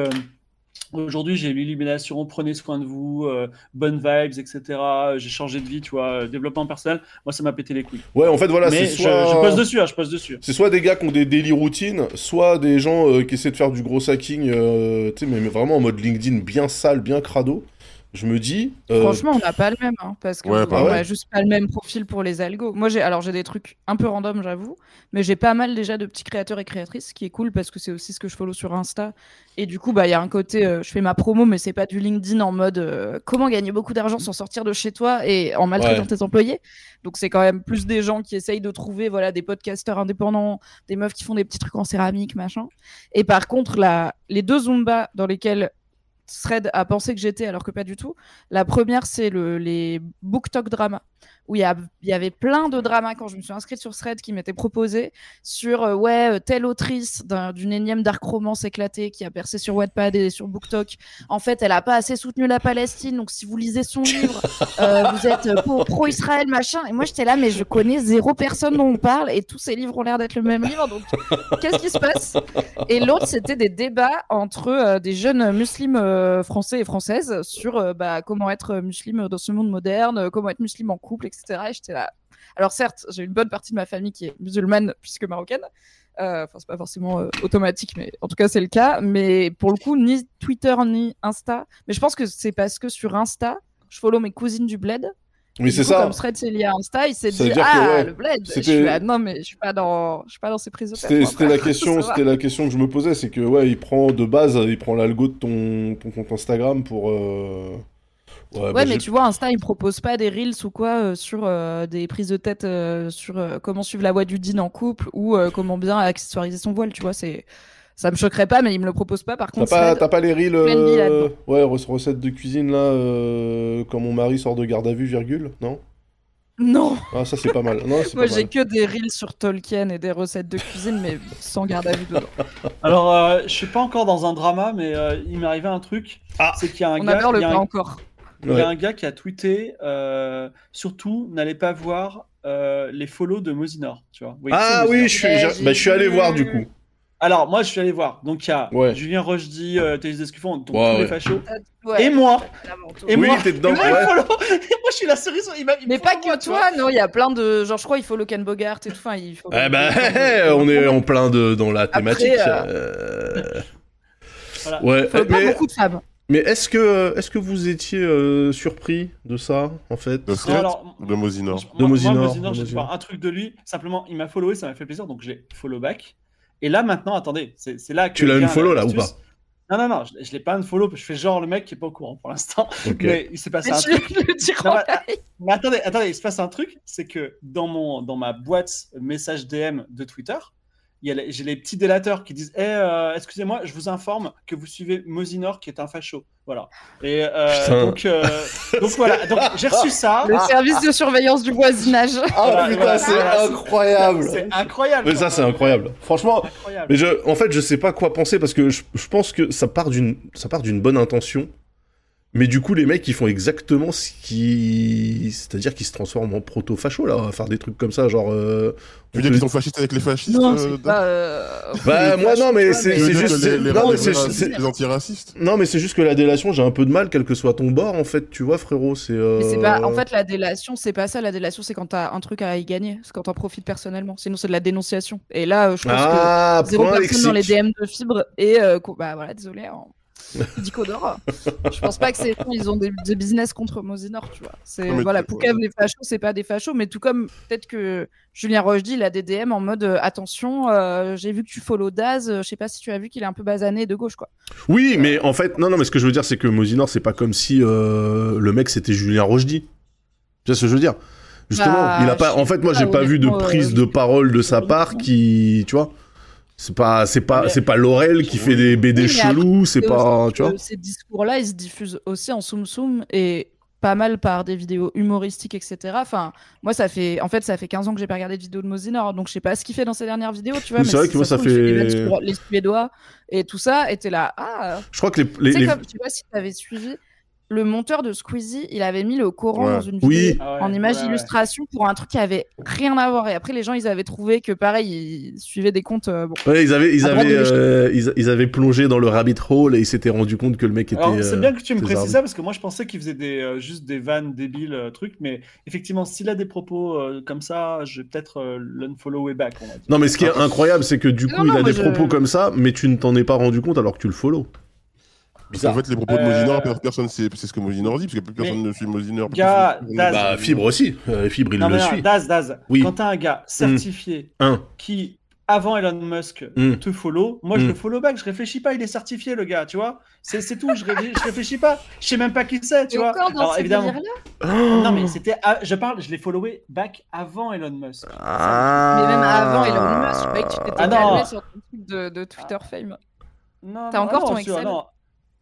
Aujourd'hui, j'ai eu l'illumination, prenez soin de vous, euh, bonnes vibes, etc. J'ai changé de vie, tu vois, euh, développement personnel. Moi, ça m'a pété les couilles. Ouais, en fait, voilà, c'est je, soit... je pose dessus, hein, je pose dessus. C'est soit des gars qui ont des daily routines, soit des gens euh, qui essaient de faire du gros hacking, euh, tu sais, mais, mais vraiment en mode LinkedIn bien sale, bien crado. Je me dis. euh, Franchement, on n'a pas le même, hein, parce que Ouais, on pas a ouais. juste pas le même profil pour les algos. Moi, j'ai alors j'ai des trucs un peu random, j'avoue, mais j'ai pas mal déjà de petits créateurs et créatrices, ce qui est cool parce que c'est aussi ce que je follow sur Insta. Et du coup, bah il y a un côté, euh, je fais ma promo, mais c'est pas du LinkedIn en mode euh, comment gagner beaucoup d'argent sans sortir de chez toi et en maltraitant Ouais. tes employés. Donc c'est quand même plus des gens qui essayent de trouver voilà des podcasteurs indépendants, des meufs qui font des petits trucs en céramique, machin. Et par contre, la... les deux Zumba dans lesquels Thread a pensé que j'étais alors que pas du tout. La première, c'est le, les BookTok Drama, où il y, avait plein de dramas quand je me suis inscrite sur Thread qui m'étaient proposés sur euh, ouais euh, telle autrice d'un- d'une énième dark romance éclatée qui a percé sur Wattpad et sur BookTok. En fait, elle a pas assez soutenu la Palestine, donc si vous lisez son livre, euh, vous êtes pro- pro-Israël machin. Et moi j'étais là, mais je connais zéro personne dont on parle et tous ces livres ont l'air d'être le même livre, donc qu'est-ce qui se passe? Et l'autre, c'était des débats entre euh, des jeunes musulmans français et françaises sur bah, comment être musulman dans ce monde moderne, comment être musulman en couple, etc. Et j'étais là. Alors certes, j'ai une bonne partie de ma famille qui est musulmane puisque marocaine. Euh, Enfin, c'est pas forcément euh, automatique, mais en tout cas, c'est le cas. Mais pour le coup, ni Twitter ni Insta. Mais je pense que c'est parce que sur Insta, je follow mes cousines du bled. Oui, Et c'est ça. Comme Thread, c'est lié à Insta, il s'est dit Ah, ouais, le bled Je c'était- suis là, non, mais je suis pas dans, je suis pas dans ces prises. C'était la question, c'était la question que je me posais, c'est que ouais, il prend de base, il prend l'algo de ton, ton compte Instagram pour. euh, Ouais, Ouais, bah, mais tu vois, Insta, il propose pas des reels ou quoi euh, sur euh, des prises de tête euh, sur euh, comment suivre la voie du din en couple ou euh, comment bien accessoiriser son voile, tu vois, c'est ça me choquerait pas, mais il me le propose pas. Par T'as contre, pas, t'as pas les reels, euh, ouais, rec- recettes de cuisine là, euh, quand mon mari sort de garde à vue, virgule, non? Non, Ah, ça c'est pas mal. Non, moi pas j'ai que des reels sur Tolkien et des recettes de cuisine, mais sans garde à vue dedans. Alors, euh, je suis pas encore dans un drama, mais euh, il m'est arrivé un truc. Ah. c'est qu'il y a un On gars. adore le y a pas encore. Il y a un gars qui a tweeté euh, surtout n'allez pas voir euh, les follow de Mosinor, tu vois. Oui, Ah oui, je suis, Ouais, bah, je suis allé voir du coup. Alors moi je suis allé voir. Donc il y a Ouais. Julien Rochdy, euh, Thélis Descuffon, donc Ouais, tous les fachos. Ouais, Et moi. Et Oui, moi. t'es dedans, Et moi, follow. Et moi je suis la cerise. Il il Mais pas que toi, non, il y a plein de. Genre, je crois, il faut le Ken Bogart et tout. Enfin, il faut. Eh ben, on est en plein de, dans la thématique. euh, euh, Voilà. Ouais, Il faut pas beaucoup de femmes. Mais est-ce que, est-ce que vous étiez euh, surpris de ça, en fait? De Thread alors, ou de Mosinor Moi, De Mosinor, moi, Mosinor, de Mosinor. pas un truc de lui. Simplement, il m'a followé, ça m'a fait plaisir, donc j'ai follow back. Et là, maintenant, attendez, c'est là que. Tu l'as vient unfollow, là, ou l'astuce. Non, non, non, je, je l'ai pas unfollow, je fais genre le mec qui est pas au courant pour l'instant. Mais il s'est passé Mais un tu truc. le dire Non, en mais, attendez, attendez, il se passe un truc, c'est que dans, mon, dans ma boîte message DM de Twitter, j'ai les petits délateurs qui disent Eh, euh, Excusez-moi, je vous informe que vous suivez Mosinor qui est un facho. Voilà. Et euh, donc, euh, donc voilà, donc j'ai reçu ça. Le service de surveillance du voisinage. Ah Voilà, putain, voilà, c'est voilà, incroyable. C'est incroyable. Mais ça, c'est incroyable. Franchement, incroyable. mais je, en fait, je sais pas quoi penser parce que je, je pense que ça part d'une, ça part d'une bonne intention. Mais du coup, les mecs, ils font exactement ce qui, c'est-à-dire qu'ils se transforment en proto-facho là, à faire des trucs comme ça, genre. euh, Tu veux dire qu'ils sont fascistes avec les fascistes Non, euh, pas. euh, Bah moi non, mais c'est juste, les, les, non, mais les c'est- racistes, c'est- les antiracistes non, mais c'est juste que la délation, j'ai un peu de mal, quel que soit ton bord, en fait, tu vois, frérot, c'est. euh, Mais c'est pas. En fait, la délation, c'est pas ça. La délation, c'est quand t'as un truc à y gagner. C'est quand t'en profites personnellement. Sinon, c'est de la dénonciation. Et là, je pense ah, que zéro personne dans les. DM de fibre. Et euh, bah voilà, désolé. hein. Dicodor. je pense pas que c'est ils ont des, des business contre Mosinor, tu vois. C'est voilà, Poucave, les fachos, c'est pas des fachos, mais tout comme peut-être que Julien Rochdy, il a des DM en mode euh, attention, euh, j'ai vu que tu follow Daz, euh, je sais pas si tu as vu qu'il est un peu basané de gauche, quoi. Oui, mais en fait, non, non, mais ce que je veux dire, c'est que Mosinor, c'est pas comme si euh, le mec c'était Julien Rochdy. Tu vois ce que je veux dire? Justement, Bah, il a pas. En fait, moi, j'ai pas, pas vu de prise de parole de sa part qui, tu vois. C'est pas, c'est pas, c'est pas Laurel qui fait des BD Oui, chelous, c'est pas, tu vois. que Ces discours-là, ils se diffusent aussi en soum soum et pas mal par des vidéos humoristiques, etc. Enfin, moi, ça fait, en fait, ça fait 15 ans que j'ai pas regardé de vidéo de Mosinor, donc je sais pas ce qu'il fait dans ses dernières vidéos, tu vois. Mais c'est vrai si que moi, ça fait- sur les Suédois et tout ça, et t'es là, ah. Je crois que les, les, Tu sais, les- comme, tu vois, si t'avais suivi, le monteur de Squeezie, il avait mis le Coran Ouais. dans une Oui. vidéo Ah ouais, en image ouais, ouais. d'illustration pour un truc qui avait rien à voir. Et après, les gens, ils avaient trouvé que pareil, ils suivaient des comptes. euh, bon. Ouais, ils avaient, ils avaient, euh, ils, ils avaient plongé dans le rabbit hole et ils s'étaient rendu compte que le mec était. C'est euh, bien que tu me précises ça parce que moi je pensais qu'il faisait des, euh, juste des vannes débiles, euh, trucs, mais effectivement, s'il a des propos euh, comme ça, je vais peut-être euh, l'unfollow et back. On. Non, mais ce qui est incroyable, c'est que du coup, non, il a des je- propos comme ça, mais tu ne t'en es pas rendu compte alors que tu le follow. Parce qu'en fait, les propos de Euh, Mosinor, per- personne sait c'est ce que Mosinor dit, parce que plus personne ne suit Mosinor. Gars, Daz- Bah, Fibre aussi. Euh, Fibre, il non, le mais non, suit. Daz, Daz, Oui. quand t'as un gars certifié Un. qui, avant Elon Musk, Mm. te follow, moi je Mm. le follow back, je réfléchis pas, il est certifié le gars, tu vois. C'est tout, je, ré- je réfléchis pas, je sais même pas qui c'est, tu Et vois. encore dans Alors évidemment. délires-là Non, mais c'était. à- Je parle, je l'ai followé back avant Elon Musk. Ah. Mais même avant Elon Musk, je croyais que tu t'étais Ah sur ton truc de, de Twitter fame. Non, T'as non, encore non, ton Excel non.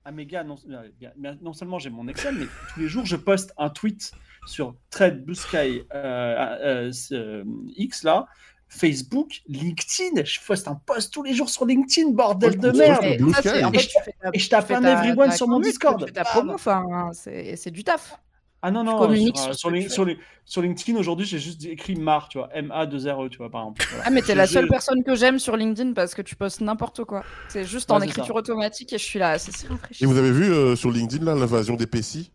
Ah mais gars, non, euh, non seulement j'ai mon Excel, mais tous les jours je poste un tweet sur Thread, Blue Sky, euh, euh, euh, X là, Facebook, LinkedIn. Je poste un post tous les jours sur LinkedIn, bordel de merde. Et ça, je- tu fais ta- et je tape un ta- everyone ta sur mon Discord. Tu fais ta Bam. promo, enfin, c'est c'est du taf. Ah non non, communiques sur, sur euh, sur, LinkedIn aujourd'hui j'ai juste écrit Mar, tu vois, M A 2 R E, tu vois par exemple. Voilà. Ah, mais t'es la seule personne que j'aime sur LinkedIn parce que tu postes n'importe quoi. C'est juste en Ouais, écriture automatique et je suis là, c'est si Et vous avez vu euh, sur LinkedIn là l'invasion des PC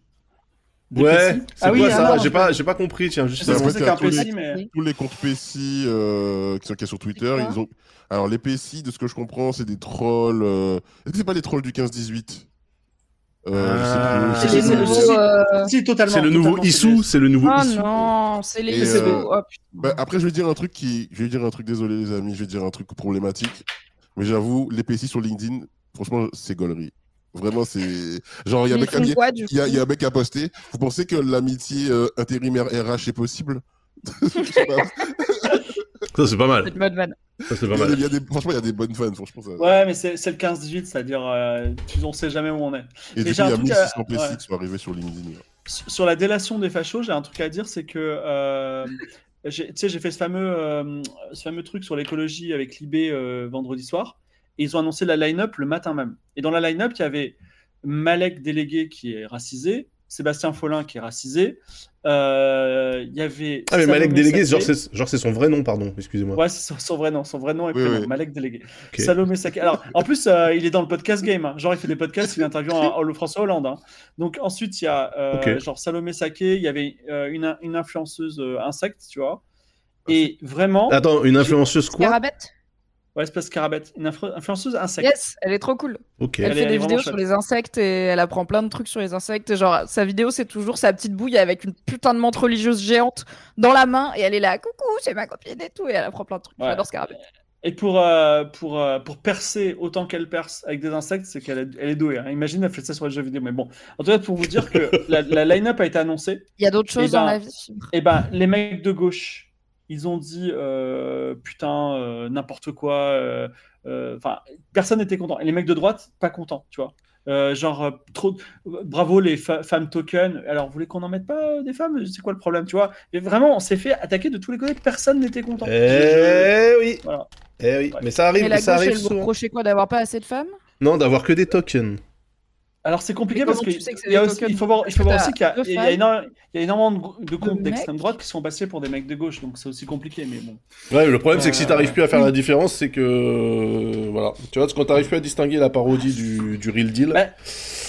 Des Ouais, c'est Ah quoi ça? J'ai pas, j'ai pas compris, tiens, Je juste c'est qu'un tous les- PC, mais. tous les comptes PC euh, qui sont qu'il y a sur Twitter, ils ont. Alors les PC, de ce que je comprends, c'est des trolls. Euh... Est-ce que c'est pas les trolls du 15-18 euh, Ah. C'est nouveaux, euh, Si, totalement. C'est le nouveau totalement, c'est Issou, c'est le nouveau Oh Issou. non, c'est les euh, Oh, putain. Bah, après, je vais dire un truc qui, je vais dire un truc. Désolé les amis, je vais dire un truc problématique. Mais j'avoue, les PC sur LinkedIn, franchement, c'est gaulerie. Vraiment, c'est genre il y a un mec, à poster. Vous pensez que l'amitié euh, intérimaire RH est possible? Je sais pas. Ça, c'est pas mal. C'est une bonne vanne. Ça, c'est Il pas y a des- mal. il y a des- Franchement, il y a des bonnes fans. Franchement, ça... Ouais, mais c'est c'est le 15-18, c'est-à-dire, euh, tu on sait jamais où on est. Et du Et coup, j'ai il y a truc 1600 à- PC ouais. qui sont arrivés sur LinkedIn. là. Sur la délation des fachos, j'ai un truc à dire, c'est que euh, j'ai- tu sais, j'ai fait ce fameux, euh, ce fameux truc sur l'écologie avec Libé euh, vendredi soir, et ils ont annoncé la line-up le matin même. Et dans la line-up, il y avait Malek délégué qui est racisé, Sébastien Follin qui est racisé, euh, il y avait. Ah, mais Malek délégué, genre c'est genre, c'est son vrai nom, pardon, excusez-moi. Ouais, c'est son, son vrai nom, son vrai nom Oui, oui. Malek délégué. Ok. Salomé Saké. Alors, en plus, euh, il est dans le podcast game. hein. Genre, il fait des podcasts, il interviewe en- le François Hollande. hein. Donc, ensuite, il y a euh, Ok. genre Salomé Saké, il y avait euh, une, une influenceuse euh, insecte, tu vois. Et vraiment, Attends, une influenceuse quoi? Scarabette ouais, c'est pas Scarabet, une influ- influenceuse insecte. Yes, elle est trop cool. Elle, fait est des vidéos chouette. sur les insectes et elle apprend plein de trucs sur les insectes. Et genre, sa vidéo, c'est toujours sa petite bouille avec une putain de menthe religieuse géante dans la main et elle est là, coucou, c'est ma copine et tout. Et elle apprend plein de trucs. Ouais. J'adore Scarabée. Et pour, euh, pour, euh, pour percer autant qu'elle perce avec des insectes, c'est qu'elle est, elle est douée. hein. Imagine, elle fait ça sur les jeux vidéo. Mais bon, en tout cas, pour vous dire que la, la line-up a été annoncée. Il y a d'autres Eh choses dans ben, la vie. Et ben, les mecs de gauche, ils ont dit euh, putain, euh, n'importe quoi. euh, euh, Enfin, personne n'était content. Et les mecs de droite, pas contents, tu vois. Euh, genre, euh, trop. Bravo les femmes token. Alors, vous voulez qu'on n'en mette pas euh, des femmes? C'est quoi le problème, tu vois? Et vraiment, on s'est fait attaquer de tous les côtés. Personne n'était content. Eh oui. Voilà. Eh oui. Ouais. Mais ça arrive, Et la ça gauche, arrive elle vous reprochait quoi D'avoir pas assez de femmes? Non, d'avoir que des tokens. Alors c'est compliqué parce c'est il y a des aussi- tokens il faut voir, il faut aussi qu'il y a, y y énormément de, de comptes d'extrême droite qui sont passés pour des mecs de gauche, donc c'est aussi compliqué, mais bon. Ouais, mais le problème, c'est que si Euh, t'arrives plus à faire la différence, c'est que. Voilà. Tu vois, quand t'arrives plus à distinguer la parodie du, du real deal. Bah,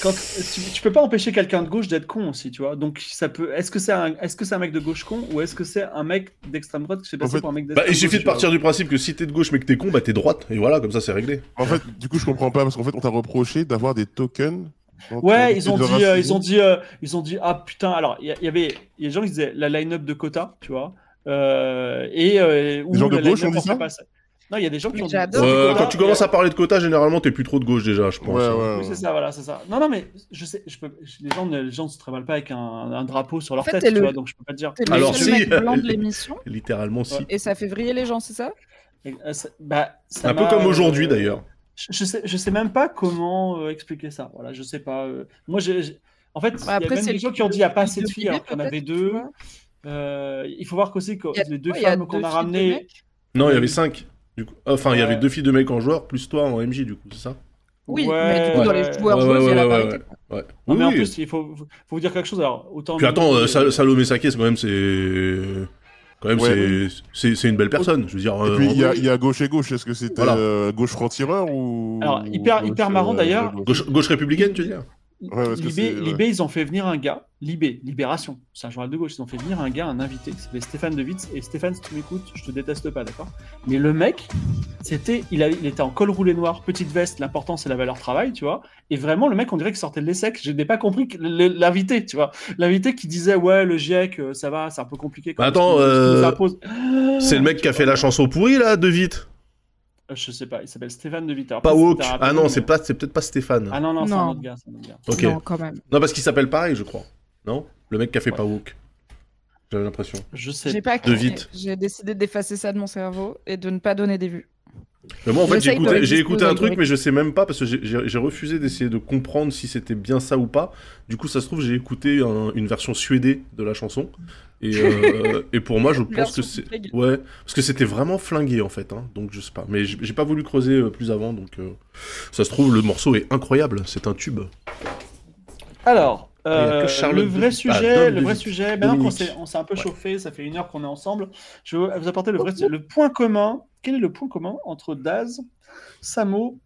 quand tu, tu peux pas empêcher quelqu'un de gauche d'être con aussi, tu vois. Donc ça peut. Est-ce que c'est un, est-ce que c'est un mec de gauche con ou est-ce que c'est un mec d'extrême droite qui se fait En passer fait, pour un mec Bah, d'extrême il suffit gauche, de partir du principe que si t'es de gauche mais que t'es con, bah t'es droite. Et voilà, comme ça c'est réglé. En fait, du coup, je comprends pas parce qu'en fait, on t'a reproché d'avoir des tokens. Ouais, ils ont de dit, euh, ils ont dit, euh, ils ont dit, ah putain. Alors, il y, y avait, il y a des gens qui disaient la line-up de quota, tu vois, euh, et euh, ou gens de gauche ont dit ça. Non, il y a des gens qui ont dit. Euh, quota, quand tu commences et- à parler de quota, généralement t'es plus trop de gauche déjà, je pense. Ouais, ouais. Oui, c'est ça, voilà, c'est ça. Non, non, mais je sais, je peux, les gens, ne- les gens se travaillent pas avec un, un drapeau sur leur fait, tête, tu le- vois, donc je peux pas te dire. Le Alors, si, blanc de euh, l'émission Littéralement si. Et ça fait vriller les gens, c'est ça? Euh, bah, ça Un peu comme aujourd'hui euh, d'ailleurs. Je, sais, je sais même pas comment euh, expliquer ça. Voilà, je sais pas. euh. Moi, j'ai, en fait, il y a après, même c'est des gens qui ont dit il y a pas assez de filles, alors qu'il y en avait deux. Euh, il faut voir qu'aussi a- les deux femmes qu'on a ramenées. mecs. Non, il y avait 5. Du coup. Enfin, il y avait deux filles de mecs en joueur, plus toi en MJ, du coup, c'est ça? Oui, Ouais, mais du coup, dans les joueurs Ouais, la ouais, ouais, parité. Ouais. Non, Oui, mais en oui. plus, il faut, vous dire quelque chose. Alors, autant Puis attends, Sal- Salomé Sakes, quand même, c'est. Quand même, Ouais. c'est- une belle personne. Je veux dire. Et euh, puis, il y, a- gauche- il y a gauche et gauche. Est-ce que c'était Voilà. euh, gauche franc-tireur ou. Alors, hyper- ou hyper marrant, euh, d'ailleurs. gauche républicaine, tu veux dire? Ouais, Libé. Libé, ils ont fait venir un gars, Libé, Libération, c'est un journal de gauche, ils ont fait venir un gars, un invité, qui s'appelait Stéphane De Witz. Et Stéphane, si tu m'écoutes, je te déteste pas, d'accord? Mais le mec, c'était, il, était en col roulé noir, petite veste, l'important c'est la valeur travail, tu vois. Et vraiment, le mec, on dirait qu'il sortait de l'ESSEC. Je n'ai pas compris l'invité, tu vois. L'invité qui disait, ouais, le GIEC, euh, ça va, c'est un peu compliqué. quand Bah attends, euh. C'est le mec qui a fait la chanson pourrie, là, de vite Euh, Je sais pas, il s'appelle Stéphane De. Alors, Pas un Ah non, c'est pas, c'est peut-être pas Stéphane. Ah non, non, c'est un Non. autre gars. c'est un autre gars. Ok. Non, quand même. Non, parce qu'il s'appelle pareil, je crois. Non? Le mec qui a fait Ouais. pas woke. J'avais l'impression. Je sais. J'ai pas De vite. J'ai décidé d'effacer ça de mon cerveau et de ne pas donner des vues. Mais moi, en fait, j'ai écouté, un truc, mais je sais même pas parce que j'ai- refusé d'essayer de comprendre si c'était bien ça ou pas. Du coup, ça se trouve, j'ai écouté un- une version suédée de la chanson. Et, euh, et pour moi, je pense que c'est. Ouais, parce que c'était vraiment flingué en fait. Hein, donc je sais pas. Mais j'ai pas voulu creuser euh, plus avant. Donc euh, ça se trouve, le morceau est incroyable. C'est un tube. Alors, euh, le vrai de- sujet, ah, le vrai sujet. Maintenant qu'on s'est, on s'est un peu Ouais. chauffé, ça fait une heure qu'on est ensemble. Je vais vous apporter le vrai, le point commun. Quel est le point commun entre Daz, Samo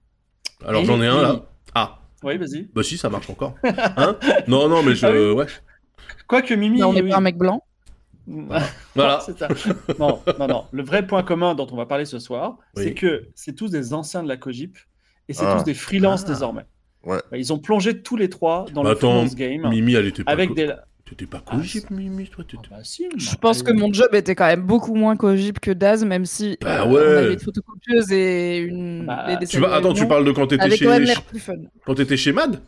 Alors Et- j'en ai un là. Ah, Oui, vas-y. bah si, ça marche encore. Hein? Non, non, mais je. Ah oui Ouais. Quoique Mimi. Non, on n'est oui. pas un mec blanc. Voilà. C'est ça. Non, non, non. Le vrai point commun dont on va parler ce soir, Oui. c'est que c'est tous des anciens de la Cogip et c'est Ah. tous des freelances Ah. désormais. Ouais. Ils ont plongé tous les trois dans Bah, le attends, freelance game Mimi, elle était pas. avec des. T'étais pas Ah, cogip, Mimi, toi. t'étais- Ah bah si, Je bah, pense que mon job était quand même beaucoup moins cogip que Daz, même si Bah euh, ouais. on avait une photocopieuse et une. Bah, des tu dessins Tu vas... Attends, tu parles de quand t'étais chez. quand même l'air plus fun. Quand t'étais chez Mad?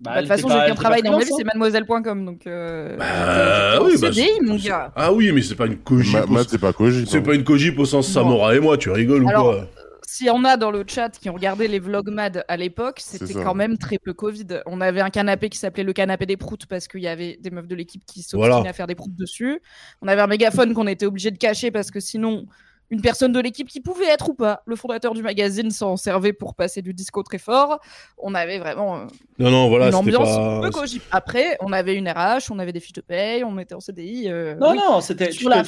Bah, Bah, de toute façon, j'ai était travail dans ma vie, c'est mademoiselle.com. Donc. Euh... Bah oui, bah. CDI, mon gars. Ah oui, mais c'est pas une cogip. C'est pas cogip. C'est hein. pas une cogip au sens Non. Samora et moi, tu rigoles ou Alors, quoi S'il y en a dans le chat qui ont regardé les vlogs mad à l'époque, c'était quand même très peu Covid. On avait un canapé qui s'appelait le canapé des proutes parce qu'il y avait des meufs de l'équipe qui s'obstinaient Voilà. à faire des proutes dessus. On avait un mégaphone qu'on était obligé de cacher parce que sinon, une personne de l'équipe qui pouvait être ou pas, le fondateur du magazine s'en servait pour passer du disco très fort. On avait vraiment euh, Non, non, voilà, une ambiance pas. peu. Après, on avait une RH, on avait des fiches de paye, on était en CDI. euh, Non, oui. non, c'était. Sur la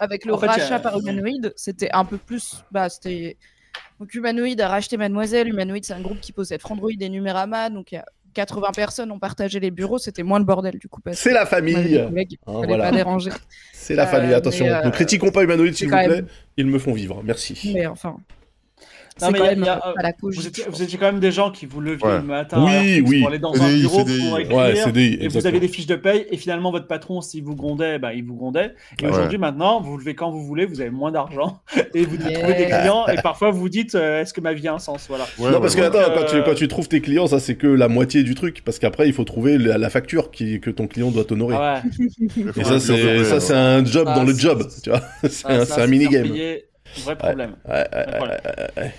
avec le En fait, rachat par Humanoid, c'était un peu plus. Bah, c'était. Donc, Humanoid a racheté Mademoiselle. Humanoid, c'est un groupe qui possède Frandroid et Numérama. Donc, il y a 80 personnes ont partagé les bureaux. C'était moins le bordel, du coup. C'est la famille. Hein, voilà. pas déranger. C'est la Euh, famille, attention. euh, Ne critiquons pas Humanoid, s'il vous plaît. même- Ils me font vivre. Merci. Mais enfin. Non, C'est mais quand il y a- même il y a, pas la Vous étiez, vous quand même des gens qui vous leviez Ouais. le matin Oui, oui. pour aller dans CDI, un bureau CDI. pour écrire. Ouais, CDI, et vous avez des fiches de paye et finalement votre patron s'il vous grondait bah, il vous grondait et Ouais. aujourd'hui maintenant vous vous levez quand vous voulez vous avez moins d'argent et vous devez trouver des Yeah. clients et parfois vous vous dites euh, est-ce que ma vie a un sens voilà Ouais, non, ouais, parce que attends, Euh, quand, tu, quand tu trouves tes clients, ça c'est que la moitié du truc. Parce qu'après, il faut trouver la, la facture qui, que ton client doit honorer. Ah ouais, Et ça, c'est ça, c'est un job dans le job. Tu vois, c'est un, minigame. Vrai problème Ouais, ouais.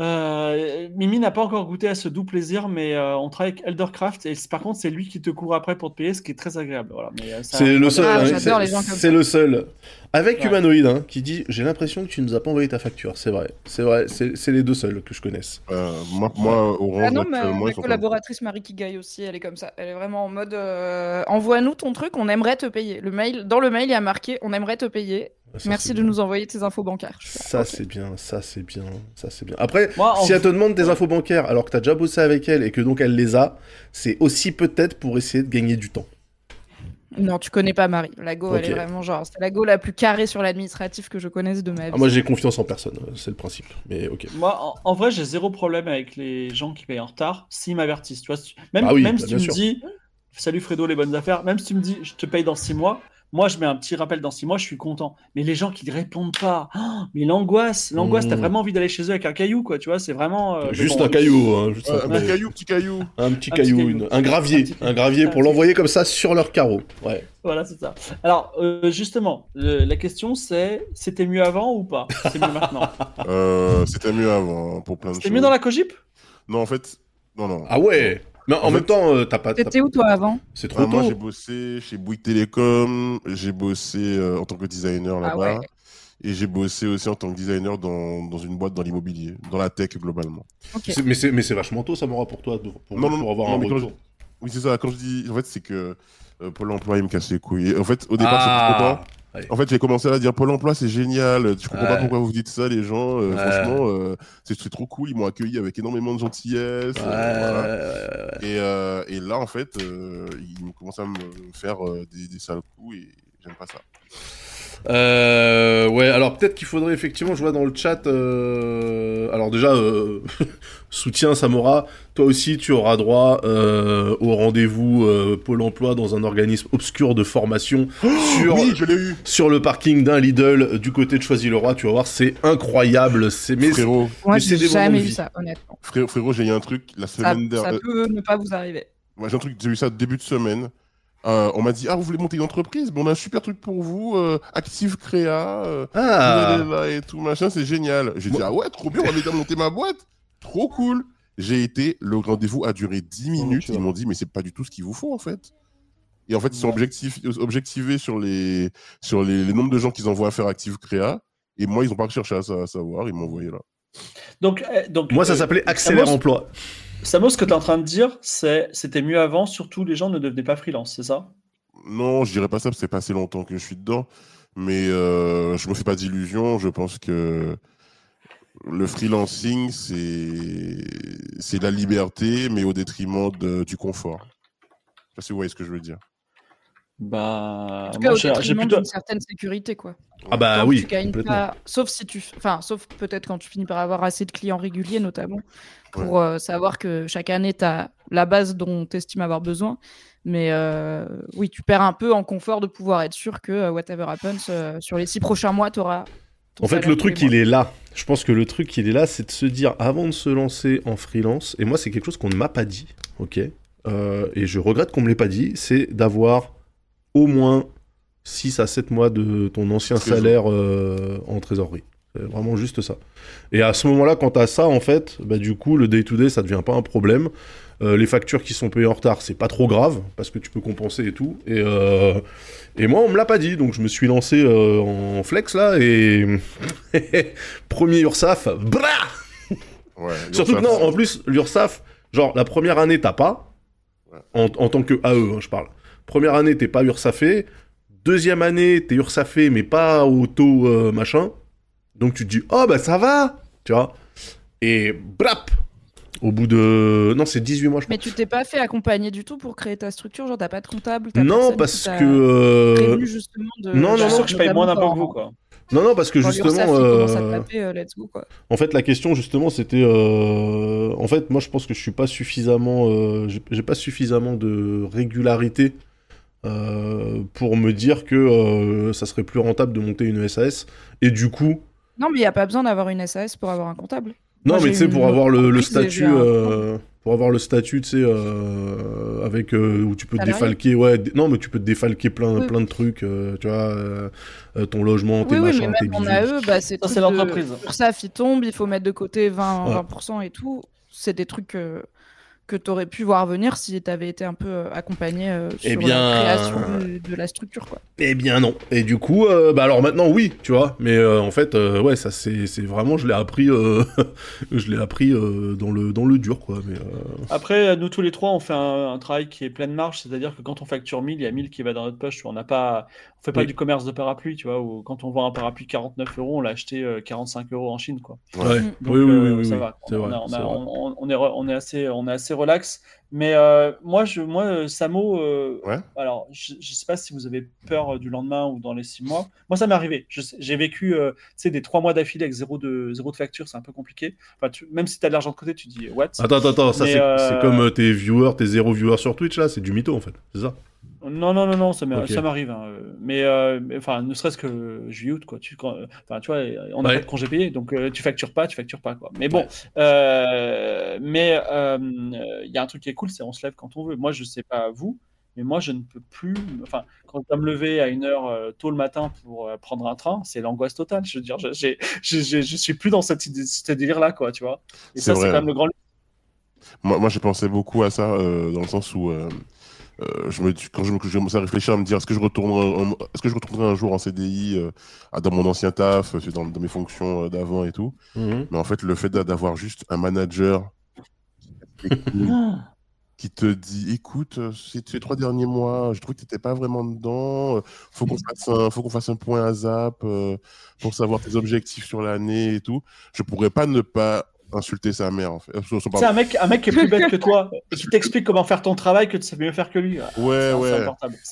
Euh, Mimi n'a pas encore goûté à ce doux plaisir, mais euh, on travaille avec Eldercraft et par contre c'est lui qui te court après pour te payer, ce qui est très agréable. Voilà. Euh, C'est le seul. Ah, hein, c'est- le seul. Avec Ouais. Humanoid, hein, qui dit J'ai l'impression que tu nous as pas envoyé ta facture. C'est vrai. C'est vrai. C'est les deux seuls que je connaisse. Euh, moi, moi, Orange, Ah non, ma collaboratrice Marie Kigai aussi, elle est comme ça. Elle est vraiment en mode euh, envoie-nous ton truc, on aimerait te payer. Le mail, dans le mail, il y a marqué on aimerait te payer. Ça, Merci de bien. nous envoyer tes infos bancaires. Ça c'est bien, ça c'est bien, ça c'est bien. Après, Moi, en si elle te demande tes infos bancaires alors que t'as déjà bossé avec elle et que donc elle les a, c'est aussi peut-être pour essayer de gagner du temps. Non, tu connais pas Marie. La Go, elle est vraiment genre, c'est la Go la plus carrée sur l'administratif que je connaisse de ma vie. Ah, moi j'ai confiance en personne, c'est le principe. Mais ok. Moi, en, en vrai, j'ai zéro problème avec les gens qui payent en retard s'ils m'avertissent. Tu vois, si- même, Ah oui, même bah, si tu me sûr. dis Salut Fredo, les bonnes affaires, même si tu me dis Je te paye dans six mois, moi je mets un petit rappel dans six mois, je suis content. Mais les gens qui ne répondent pas, oh, mais l'angoisse, l'angoisse, t'as Mmh. vraiment envie d'aller chez eux avec un caillou, quoi. Tu vois, c'est vraiment. euh, mais Juste bon, un caillou, hein, juste un, un petit caillou. petit caillou. Un petit Un caillou, petit une- caillou. un gravier, Un petit un gravier pour l'envoyer comme ça sur leur carreau. Ouais. Voilà, c'est ça. Alors, euh, justement, le- la question c'est c'était mieux avant ou pas? C'est mieux maintenant. Euh, C'était mieux avant, hein, pour plein de C'était choses. mieux dans la Cogip? Non, en fait, non, non. Ah ouais? Mais en, En même fait- temps, euh, t'as pas. T'étais où toi avant? C'est trop Ah, moi, tôt. j'ai bossé chez Bouygues Télécom, j'ai bossé euh, en tant que designer Ah là-bas, ouais. et j'ai bossé aussi en tant que designer dans, dans une boîte dans l'immobilier, dans la tech globalement. Ok. C'est- Mais c'est mais c'est vachement tôt, ça m'aura pour toi, pour, pour- Non, non, pour avoir non, un retour. Oui, c'est ça. Quand je dis, en fait, c'est que euh, Pôle emploi, il me casse les couilles. Et en fait, au départ, Ah. En fait, j'ai commencé à dire Pôle emploi, c'est génial. Je comprends pas pourquoi vous dites ça, les gens. Euh, Ouais. Franchement, euh, c'est trop cool. Ils m'ont accueilli avec énormément de gentillesse. Ouais, euh, voilà. Et, et là, en fait, ils commencent à me faire des, des sales coups et j'aime pas ça. Euh, ouais, alors peut-être qu'il faudrait effectivement, je vois dans le chat. euh, Alors déjà, euh, soutien Samora, toi aussi tu auras droit euh, au rendez-vous euh, Pôle Emploi dans un organisme obscur de formation sur Oui, je l'ai eu. sur le parking d'un Lidl du côté de Choisy-le-Roi. Tu vas voir, c'est incroyable. C'est mais Frérot, Moi, j'ai jamais eu ça, honnêtement. frérot, frérot, j'ai eu un truc la Ça, semaine ça dernière. peut ne pas vous arriver. Moi, j'ai un truc, j'ai eu ça début de semaine. Euh, on m'a dit, ah, vous voulez monter une entreprise? Bon, on a un super truc pour vous, euh, Active Créa, euh, ah, vous allez là et tout, machin, c'est génial. J'ai dit, ah ouais, trop bien, on va m'aider à monter ma boîte. Trop cool. J'ai été, le rendez-vous a duré 10 minutes. Ils m'ont dit, mais c'est pas du tout ce qu'il vous faut, en fait. Et en fait, ils sont Ouais. objectif, objectivés sur les, sur les, les nombres de gens qu'ils envoient à faire Active Créa. Et moi, ils ont pas cherché à, sa- à savoir, ils m'ont envoyé là. Donc, euh, donc moi ça euh, s'appelait Accélère Emploi. Samo, ce que tu es en train de dire, c'est c'était mieux avant, surtout les gens ne devenaient pas freelance, c'est ça? Non, je dirais pas ça, parce que c'est pas assez longtemps que je suis dedans. Mais euh, je me fais pas d'illusions. Je pense que le freelancing, c'est c'est la liberté, mais au détriment de- du confort. Je sais pas si vous voyez ce que je veux dire. Bah, En tout cas, moi, au j'ai plutôt. d'une certaine sécurité, quoi. Ah bah que oui, tu pas- sauf si tu, enfin, sauf peut-être quand tu finis par avoir assez de clients réguliers, notamment, pour euh, savoir que chaque année, tu as la base dont tu estimes avoir besoin. Mais euh, oui, tu perds un peu en confort de pouvoir être sûr que euh, whatever happens, euh, sur les six prochains mois, tu auras. En fait, le truc, il est là. Je pense que le truc, il est là, c'est de se dire, avant de se lancer en freelance, et moi, c'est quelque chose qu'on ne m'a pas dit, ok Euh, Et je regrette qu'on me l'ait pas dit, c'est d'avoir au moins 6 à 7 mois de ton ancien salaire euh, en trésorerie. C'est vraiment juste ça. Et à ce moment-là, quand t'as ça, en fait, bah, du coup, le day-to-day, ça devient pas un problème. Euh, les factures qui sont payées en retard, c'est pas trop grave, parce que tu peux compenser et tout. Et, euh, et moi, on me l'a pas dit, donc je me suis lancé euh, en flex, là, et... Premier URSAF, bra Ouais, Surtout que non, en plus, l'URSAF, genre, la première année, t'as pas, Ouais. en, en tant que AE, hein, je parle. Première année, t'es pas URSAFé. Deuxième année, t'es URSAFé, mais pas au taux euh, machin. Donc tu te dis, oh bah ça va, tu vois. Et brap Au bout de. Non, c'est 18 mois, je Mais crois. tu t'es pas fait accompagner du tout pour créer ta structure, genre t'as pas de comptable. t'as Non, parce que. euh, prévenu justement de. non, Je non, suis sûr non, que je paye moins d'impôts que vous, quoi. Non, non, parce que quand justement. à euh, taper, euh, let's go quoi. En fait, la question justement, c'était. euh, En fait, moi, je pense que je suis pas suffisamment. euh, j'ai- pas suffisamment de régularité euh, pour me dire que euh, ça serait plus rentable de monter une SAS. Et du coup. Non, mais il y a pas besoin d'avoir une SAS pour avoir un comptable. Non, Moi, mais tu sais, pour avoir le, statut. euh, Pour avoir le statut, tu sais, euh, avec euh, où tu peux te défalquer, ouais, non, mais tu peux te défalquer plein, Oui. plein de trucs, euh, tu vois, ton logement, tes Oui, oui, mais machins, tes. AE, bah, c'est Ça, de- l'entreprise. URSSAF, il tombe, il faut mettre de côté 20, Ouais. 20% et tout. C'est des trucs que, tu aurais pu voir venir si tu avais été un peu euh, accompagné euh, sur Eh bien, la création de, de la structure. Quoi. Eh bien non. Et du coup, euh, bah alors maintenant oui, tu vois. Mais euh, en fait, euh, ouais, ça c'est c'est vraiment, je l'ai appris, euh, je l'ai appris euh, dans le dans le dur quoi. Mais euh, Après, nous tous les trois, on fait un, un travail qui est pleine marge, c'est-à-dire que quand on facture 1000, il y a 1000 qui va dans notre poche. On n'a pas. Fait pas Oui. du commerce de parapluie, tu vois, où quand on vend un parapluie 49 euros, on l'a acheté euh, 45 euros en Chine, quoi. Ouais. Donc, oui, oui, euh, oui, ça oui, va. On, vrai, a- on, c'est a- vrai. on- on est, re- on est assez, on est assez relax. Mais euh, moi, je, moi, euh, Samo, euh, Ouais. alors, je, je sais pas si vous avez peur euh, du lendemain ou dans les six mois. Moi, ça m'est arrivé. Je sais- J'ai vécu, euh, tu sais, des trois mois d'affilée avec zéro de, zéro de facture, c'est un peu compliqué. Enfin, tu- même si tu as de l'argent de côté, tu dis what? Attends, attends, attends, ça c'est euh, comme euh, tes viewers, tes zéro viewers sur Twitch là, c'est du mytho en fait, c'est ça? Non, non, non, non, ça m'arrive. hein. Mais, euh, mais, enfin, ne serait-ce que juillet, août, quoi. Tu, quand- enfin, tu vois, on n'a Ouais. pas de congé payé, donc euh, tu factures pas, tu factures pas, quoi. Mais bon, euh, mais euh, il y a un truc qui est cool, c'est on se lève quand on veut. Moi, je sais pas vous, mais moi, je ne peux plus. Enfin, quand je dois me lever à une heure euh, tôt le matin pour euh, prendre un train, c'est l'angoisse totale. Je veux dire, je, je, suis plus dans cette, ce délire-là, quoi, tu vois. Et ça, c'est quand même le grand. Moi, moi j'ai pensé beaucoup à ça euh, dans le sens où euh, je me, quand je, me- je commençais à réfléchir à me dire est-ce que je retournerai, un- est-ce que je retournerai un jour en CDI euh, dans mon ancien taf, euh, dans, dans mes fonctions euh, d'avant et tout. Mhm. Mais en fait, le fait d'a- d'avoir juste un manager qui te dit écoute, ces, ces trois derniers mois, je trouve que tu n'étais pas vraiment dedans. Faut qu'on fasse un, faut qu'on fasse un point à zap euh, pour savoir tes objectifs sur l'année et tout. Je pourrais pas ne pas insulter sa mère en fait. C'est un mec, un mec qui est plus bête que toi et qui t'explique comment faire ton travail que tu sais mieux faire que lui. Ouais, ouais.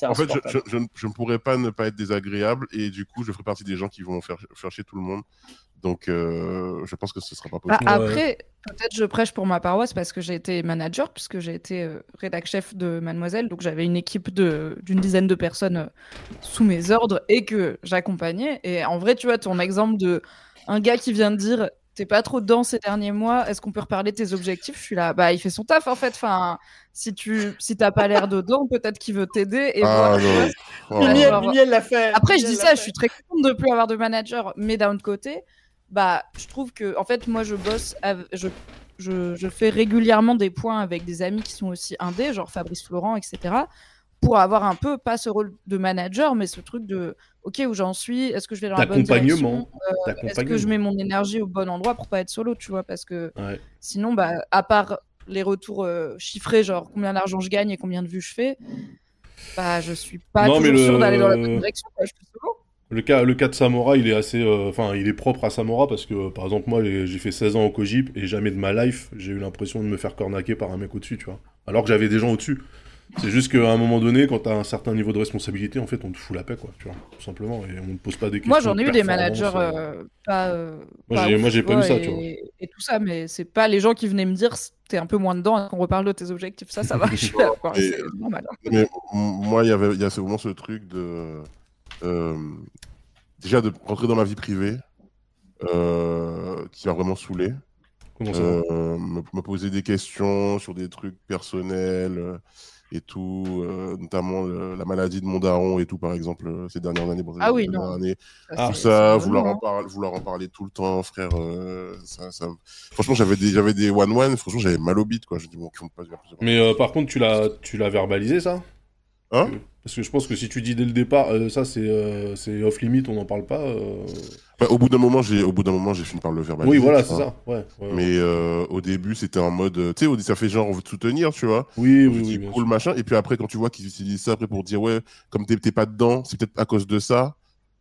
En fait, je, ne pourrais pas ne pas être désagréable et du coup, je ferai partie des gens qui vont faire, faire chier tout le monde. Donc, euh, je pense que ce sera pas Bah, possible. après, peut-être je prêche pour ma paroisse parce que j'ai été manager, puisque j'ai été euh, rédac chef de Mademoiselle, donc j'avais une équipe de- d'une dizaine de personnes euh, sous mes ordres et que j'accompagnais. Et en vrai, tu vois, ton exemple de un gars qui vient de dire T'es pas trop dedans ces derniers mois, est-ce qu'on peut reparler de tes objectifs? Je suis là, bah il fait son taf en fait. Enfin, si tu si t'as pas l'air dedans, peut-être qu'il veut t'aider. Et ah voilà, tu vois. non. Oh, Mimi, Mimi, elle- elle, genre- Mimi, elle l'a fait. Après, je dis ça, je suis très contente de plus avoir de manager, mais d'un autre côté, bah, je trouve que, en fait, moi, je bosse, je, je, je fais régulièrement des points avec des amis qui sont aussi indés, genre Fabrice Florent, etc., pour avoir un peu, pas ce rôle de manager, mais ce truc de, ok, où j'en suis, est-ce que je vais dans la bonne direction, D'accompagnement. est-ce que je mets mon énergie au bon endroit pour pas être solo, tu vois, parce que Ouais. sinon, bah, à part les retours euh, chiffrés, genre combien d'argent je gagne et combien de vues je fais, bah, je suis pas Non, toujours le- sûre d'aller dans la bonne direction, quoi, je suis solo. Le cas, le cas de Samora, il est assez, euh, enfin, il est propre à Samora parce que, par exemple, moi, j'ai j'ai fait 16 ans au Kojip et jamais de ma life, j'ai eu l'impression de me faire cornaquer par un mec au-dessus, tu vois. Alors que j'avais des gens au-dessus. C'est juste qu'à un moment donné, quand t'as un certain niveau de responsabilité, en fait, on te fout la paix, quoi, tu vois, tout simplement, et on ne pose pas des questions. Moi, j'en ai de eu des managers euh. euh, pas. euh, Moi, pas j'ai- moi, j'ai pas eu ça, et, tu vois. Et tout ça, mais c'est pas les gens qui venaient me dire t'es un peu moins dedans et qu'on reparle de tes objectifs. Ça, ça va. C'est normal. Mais m- moi, il y avait, il y a vraiment ce truc de. euh, déjà, de rentrer dans ma vie privée euh, qui m'a vraiment saoulé. Comment ça? Euh, me, me poser des questions sur des trucs personnels euh, et tout, euh, notamment le- la maladie de mon daron et tout, par exemple, euh, ces dernières années. bon, Ah oui, non. années. Ah, Tout ça, c'est vouloir en, parler, vouloir en parler tout le temps, frère. euh, ça, ça... Franchement, j'avais des, j'avais des one-one, franchement, j'avais mal au bit, quoi. Je dis, bon, pas Mais euh, par contre, tu l'as, tu l'as verbalisé, ça? Hein? Parce que je pense que si tu dis dès le départ, euh, ça, c'est, euh, c'est off limit, on n'en parle pas. euh. Bah, au bout d'un moment, j'ai, au bout d'un moment, j'ai fini par le verbaliser. Oui, voilà, c'est ça. Ouais. Mais au début, c'était en mode, tu sais, ça fait genre, on veut te soutenir, tu vois. Oui, oui, oui. cool, sûr. machin. Et puis après, quand tu vois qu'ils utilisent ça après pour dire, ouais, comme t'es, pas dedans, c'est peut-être à cause de ça.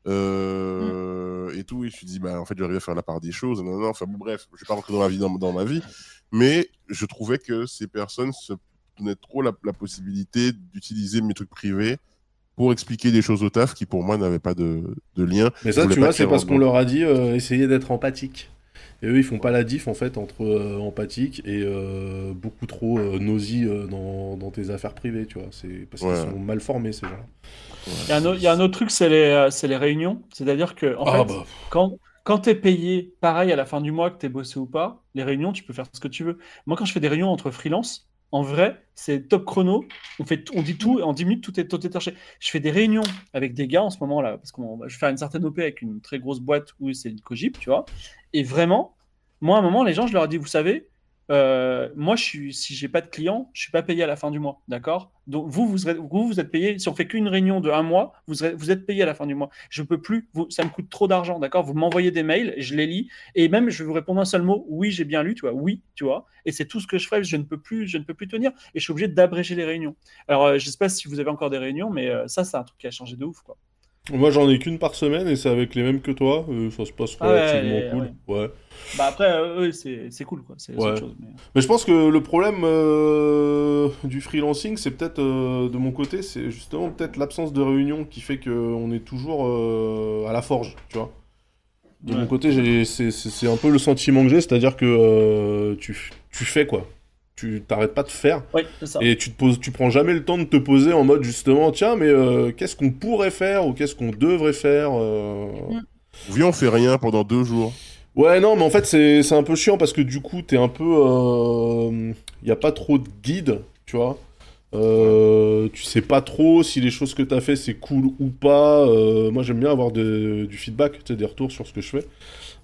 Et tout, et je me dis, bah, en fait, j'arrive à faire la part des choses. Non, non, enfin, bon, bref, je vais pas rentrer dans ma vie, dans, dans ma vie. Mais je trouvais que ces personnes se donnaient trop la, la possibilité d'utiliser mes trucs privés pour expliquer des choses au taf qui, pour moi, n'avaient pas de, de lien. Mais ça, tu vois, c'est parce qu'on leur a dit euh, essayez d'être empathique. Et eux, ils font pas la diff en fait entre euh, empathique et euh, beaucoup trop euh, nosy euh, dans, dans tes affaires privées, tu vois. C'est parce Ouais. qu'ils sont mal formés ces gens. Il y, a un autre- il y a un autre truc, c'est les, euh, c'est les réunions. C'est-à-dire que, en ah fait, bah, quand, quand tu es payé pareil à la fin du mois, que tu es bossé ou pas, les réunions, tu peux faire ce que tu veux. Moi, quand je fais des réunions entre freelance, en vrai, c'est top chrono. On, fait on dit tout, et en 10 minutes, tout est, tout. Je fais des réunions avec des gars en ce moment là, parce que je vais faire une certaine OP avec une très grosse boîte où c'est une cogip, tu vois. Et vraiment, moi, à un moment, les gens, je leur ai dit, vous savez, euh, moi, je suis, si j'ai pas de clients, je suis pas payé à la fin du mois, d'accord? Donc vous, vous vous, vous êtes payé. Si on fait qu'une réunion de un mois, vous, vous êtes payé à la fin du mois. Je peux plus, ça me coûte trop d'argent, d'accord? Vous m'envoyez des mails, je les lis, et même je vais vous répondre un seul mot, oui, j'ai bien lu, tu vois, oui, tu vois. Et c'est tout ce que je ferai. Je ne peux plus, je ne peux plus tenir, et je suis obligé d'abréger les réunions. Alors, euh, je sais pas si vous avez encore des réunions, mais euh, ça, c'est un truc qui a changé de ouf, quoi. Moi, j'en ai qu'une par semaine et c'est avec les mêmes que toi. euh, ça se passe Ah ouais, relativement ouais, cool. Ouais. Bah après, euh, eux, c'est c'est cool, quoi. C'est Ouais. autre chose. mais- Mais je pense que le problème euh, du freelancing, c'est peut-être euh, de mon côté, c'est justement peut-être l'absence de réunion qui fait qu'on est toujours euh, à la forge, tu vois. De mon côté, c'est un peu le sentiment que j'ai, c'est-à-dire que euh, tu, tu fais quoi. Tu t'arrêtes pas de faire Oui, c'est ça. et tu te poses, tu prends jamais le temps de te poser en mode justement, tiens, mais euh, qu'est-ce qu'on pourrait faire ou qu'est-ce qu'on devrait faire euh, Oui, on fait rien pendant deux jours. Ouais, non, mais en fait, c'est c'est un peu chiant parce que du coup, t'es un peu. Il n'y a pas trop de guide, tu vois. Euh, tu sais pas trop si les choses que t'as fait c'est cool ou pas. Euh, moi, j'aime bien avoir de- du feedback, tu sais, des retours sur ce que je fais.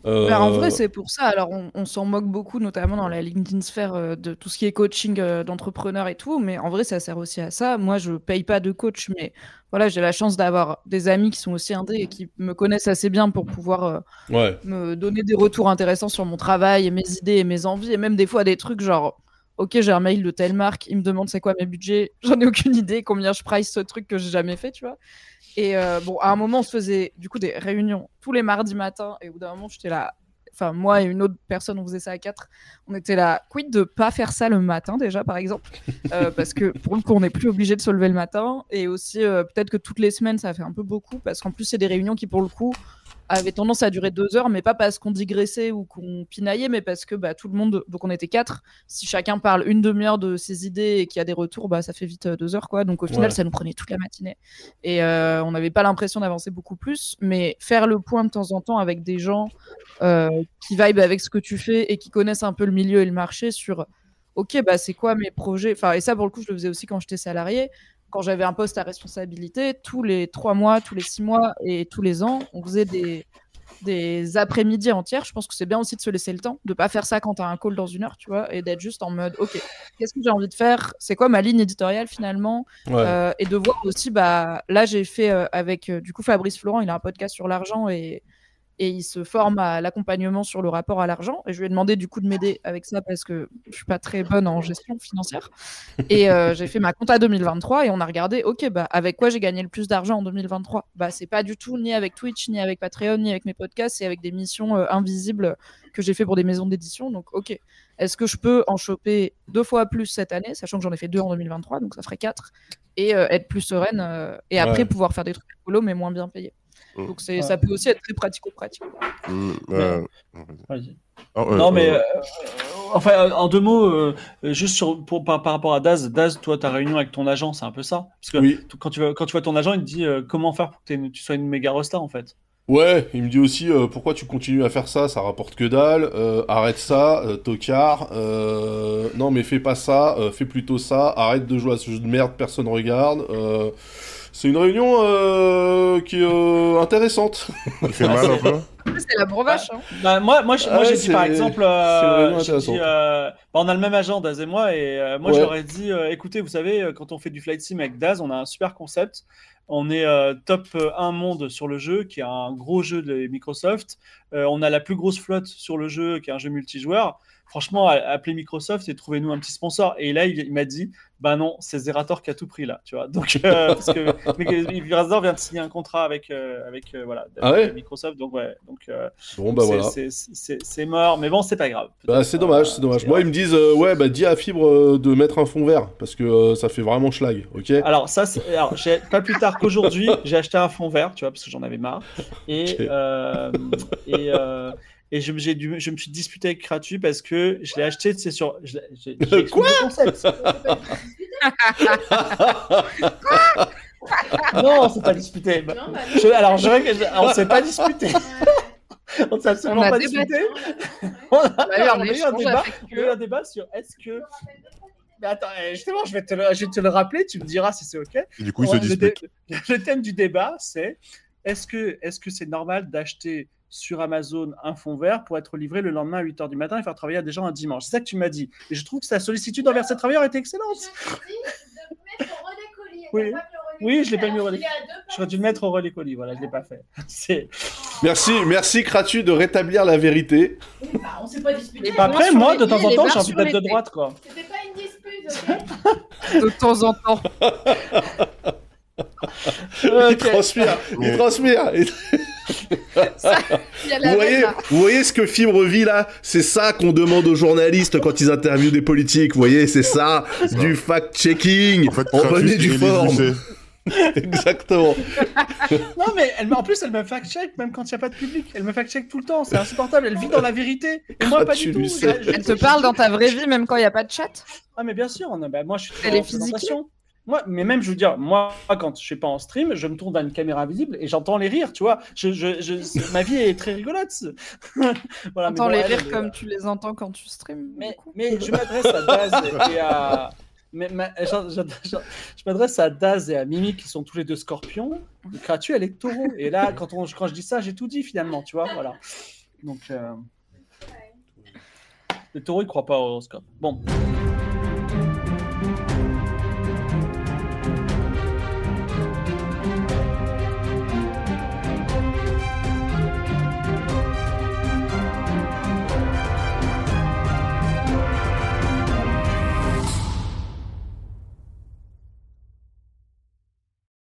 Euh, Bah, en vrai, c'est pour ça. Alors, on, on s'en moque beaucoup, notamment dans la LinkedIn sphère euh, de tout ce qui est coaching euh, d'entrepreneurs et tout. Mais en vrai, ça sert aussi à ça. Moi, je paye pas de coach, mais voilà, j'ai la chance d'avoir des amis qui sont aussi indés et qui me connaissent assez bien pour pouvoir Ouais, me donner des retours intéressants sur mon travail et mes idées et mes envies. Et même des fois, des trucs genre. Ok, j'ai un mail de telle marque, il me demande c'est quoi mes budgets, j'en ai aucune idée, combien je price ce truc que j'ai jamais fait, tu vois. Et euh, bon, à un moment, on se faisait du coup des réunions tous les mardis matins. Et au bout d'un moment, j'étais là. Enfin, moi et une autre personne, on faisait ça à quatre. On était là. Quid de pas faire ça le matin, déjà, par exemple Euh, Parce que pour le coup, on n'est plus obligé de se lever le matin. Et aussi, euh, peut-être que toutes les semaines, ça fait un peu beaucoup. Parce qu'en plus, c'est des réunions qui, pour le coup, avaient tendance à durer deux heures. Mais pas parce qu'on digressait ou qu'on pinaillait, mais parce que bah, tout le monde. Donc, on était quatre. Si chacun parle une demi-heure de ses idées et qu'il y a des retours, bah, ça fait vite euh, deux heures, quoi. Donc, au final, Ouais. ça nous prenait toute la matinée. Et euh, on n'avait pas l'impression d'avancer beaucoup plus, mais faire le point de temps en temps avec des gens euh, qui vibe avec ce que tu fais et qui connaissent un peu le milieu et le marché sur ok, bah c'est quoi mes projets? Enfin, et ça, pour le coup, je le faisais aussi quand j'étais salarié. Quand j'avais un poste à responsabilité, tous les trois mois, tous les six mois et tous les ans, on faisait des, des après-midi entières. Je pense que c'est bien aussi de se laisser le temps, de pas faire ça quand tu as un call dans une heure, tu vois, et d'être juste en mode ok, qu'est-ce que j'ai envie de faire? C'est quoi ma ligne éditoriale finalement? Ouais. euh, et de voir aussi, bah, là, j'ai fait euh, avec euh, du coup Fabrice Florent, il a un podcast sur l'argent et, et il se forme à l'accompagnement sur le rapport à l'argent. Et je lui ai demandé du coup de m'aider avec ça parce que je suis pas très bonne en gestion financière. Et euh, j'ai fait ma compta 2023 et on a regardé, ok, bah, avec quoi j'ai gagné le plus d'argent en 2023 Bah, c'est pas du tout ni avec Twitch, ni avec Patreon, ni avec mes podcasts, c'est avec des missions euh, invisibles que j'ai fait pour des maisons d'édition. Donc, ok, est-ce que je peux en choper deux fois plus cette année, sachant que j'en ai fait deux en 2023, donc ça ferait quatre, et euh, être plus sereine, et après Ouais. pouvoir faire des trucs écolos, mais moins bien payés? Mm. Donc c'est, Ouais. ça peut aussi être très pratico-pratique. Mm, euh, Vas-y. oh, euh, non, mais euh, euh, enfin, en deux mots, euh, juste sur, pour, par, par rapport à Daz, Daz, toi, ta réunion avec ton agent, c'est un peu ça. Parce que Oui. quand, tu quand tu vois ton agent, il te dit euh, comment faire pour que tu sois une méga rosta, en fait. Ouais, il me dit aussi euh, pourquoi tu continues à faire ça, ça rapporte que dalle, euh, arrête ça, euh, tocard, euh, non mais fais pas ça, euh, fais plutôt ça, arrête de jouer à ce jeu de merde, personne regarde. C'est une réunion euh, qui est euh, intéressante. il fait mal un peu. C'est la brevache. Hein. Bah, moi, moi, je- moi Ah j'ai dit par exemple, c'est euh, dit, euh, bah, on a le même agent, Daz et moi, et euh, moi je Ouais. leur ai dit, euh, écoutez, vous savez, quand on fait du flight sim avec Daz, on a un super concept. On est euh, top 1 monde sur le jeu, qui est un gros jeu de Microsoft. Euh, on a la plus grosse flotte sur le jeu, qui est un jeu multijoueur. Franchement, appelez Microsoft et trouvez-nous un petit sponsor. Et là, il, il m'a dit, bah non, c'est Zerator qui a tout pris là, tu vois. Donc, euh, parce que Zerator vient de signer un contrat avec, euh, avec euh, voilà, Ah ouais? Microsoft. Donc, ouais, donc euh, Bon bah c'est- voilà. mort, mais bon, c'est pas grave. Bah, c'est dommage, c'est dommage. Moi, ils me disent, ouais, bah dis à Fibre de mettre un fond vert, parce que ça fait vraiment schlag, ok? Alors, ça, c'est- alors, pas plus tard qu'aujourd'hui, j'ai acheté un fond vert, tu vois, parce que j'en avais marre. Et, et, et je, j'ai dû, je me suis disputé avec Kratu parce que je l'ai acheté, c'est sur. je Quoi concept. Non, c'est pas disputé. Non, bah, je- alors, je, je- on s'est pas disputé. On s'est absolument On a pas débattu. disputé. On a, On a eu un on a eu un échange débat. On a eu un débat sur est-ce que. Mais attends, eh, justement, je vais, te le, je vais te le rappeler, tu me diras si c'est OK. Et du coup, il se le, dispute. dé- le thème du débat, c'est est-ce que est-ce que c'est normal d'acheter sur Amazon un fond vert pour être livré le lendemain à 8h du matin et faire travailler des gens un dimanche C'est ça que tu m'as dit. Et je trouve que ta sollicitude envers ces travailleurs était excellente. Oui. Oui, je l'ai pas mis au relais. J'aurais dû le mettre au relais colis, voilà, je l'ai pas fait. Merci, merci Kratu de rétablir la vérité. Bah, on s'est pas disputé. Bah, après, moi, de temps en temps, j'ai envie d'être de droite, quoi. C'était pas une dispute, ok De temps en temps. Il transpire, il transpire. Vous voyez, vous voyez ce que Fibre vit là? C'est ça qu'on demande aux journalistes quand ils interviewent des politiques. Vous voyez, c'est ça, ça. du fact-checking. En fait, On du forme. Exactement. Non, mais elle, en plus, elle me fact-check même quand il n'y a pas de public. Elle me fact-check tout le temps. C'est insupportable. Elle vit dans la vérité. Et moi, Ah, pas du tout. Elle te parle dans ta vraie vie, même quand il n'y a pas de chat Ah, mais bien sûr. non, bah, moi, je suis Elle est physique. Moi, mais même, je veux dire, moi, quand je suis pas en stream, je me tourne vers une caméra visible et j'entends les rires, tu vois. Je, je, je- ma vie est très rigolote. voilà, bon, les rires comme tu les entends quand tu streams. Mais, je m'adresse à Daz et à. Mais, ma- je, je- je- je m'adresse à Daz et à Mimi qui sont tous les deux scorpions. Et Kratu, elle est taureau. Et là, quand, on, quand je dis ça, j'ai tout dit finalement, tu vois. Voilà. Donc. euh, Le taureau, il croit pas au horoscope. Bon.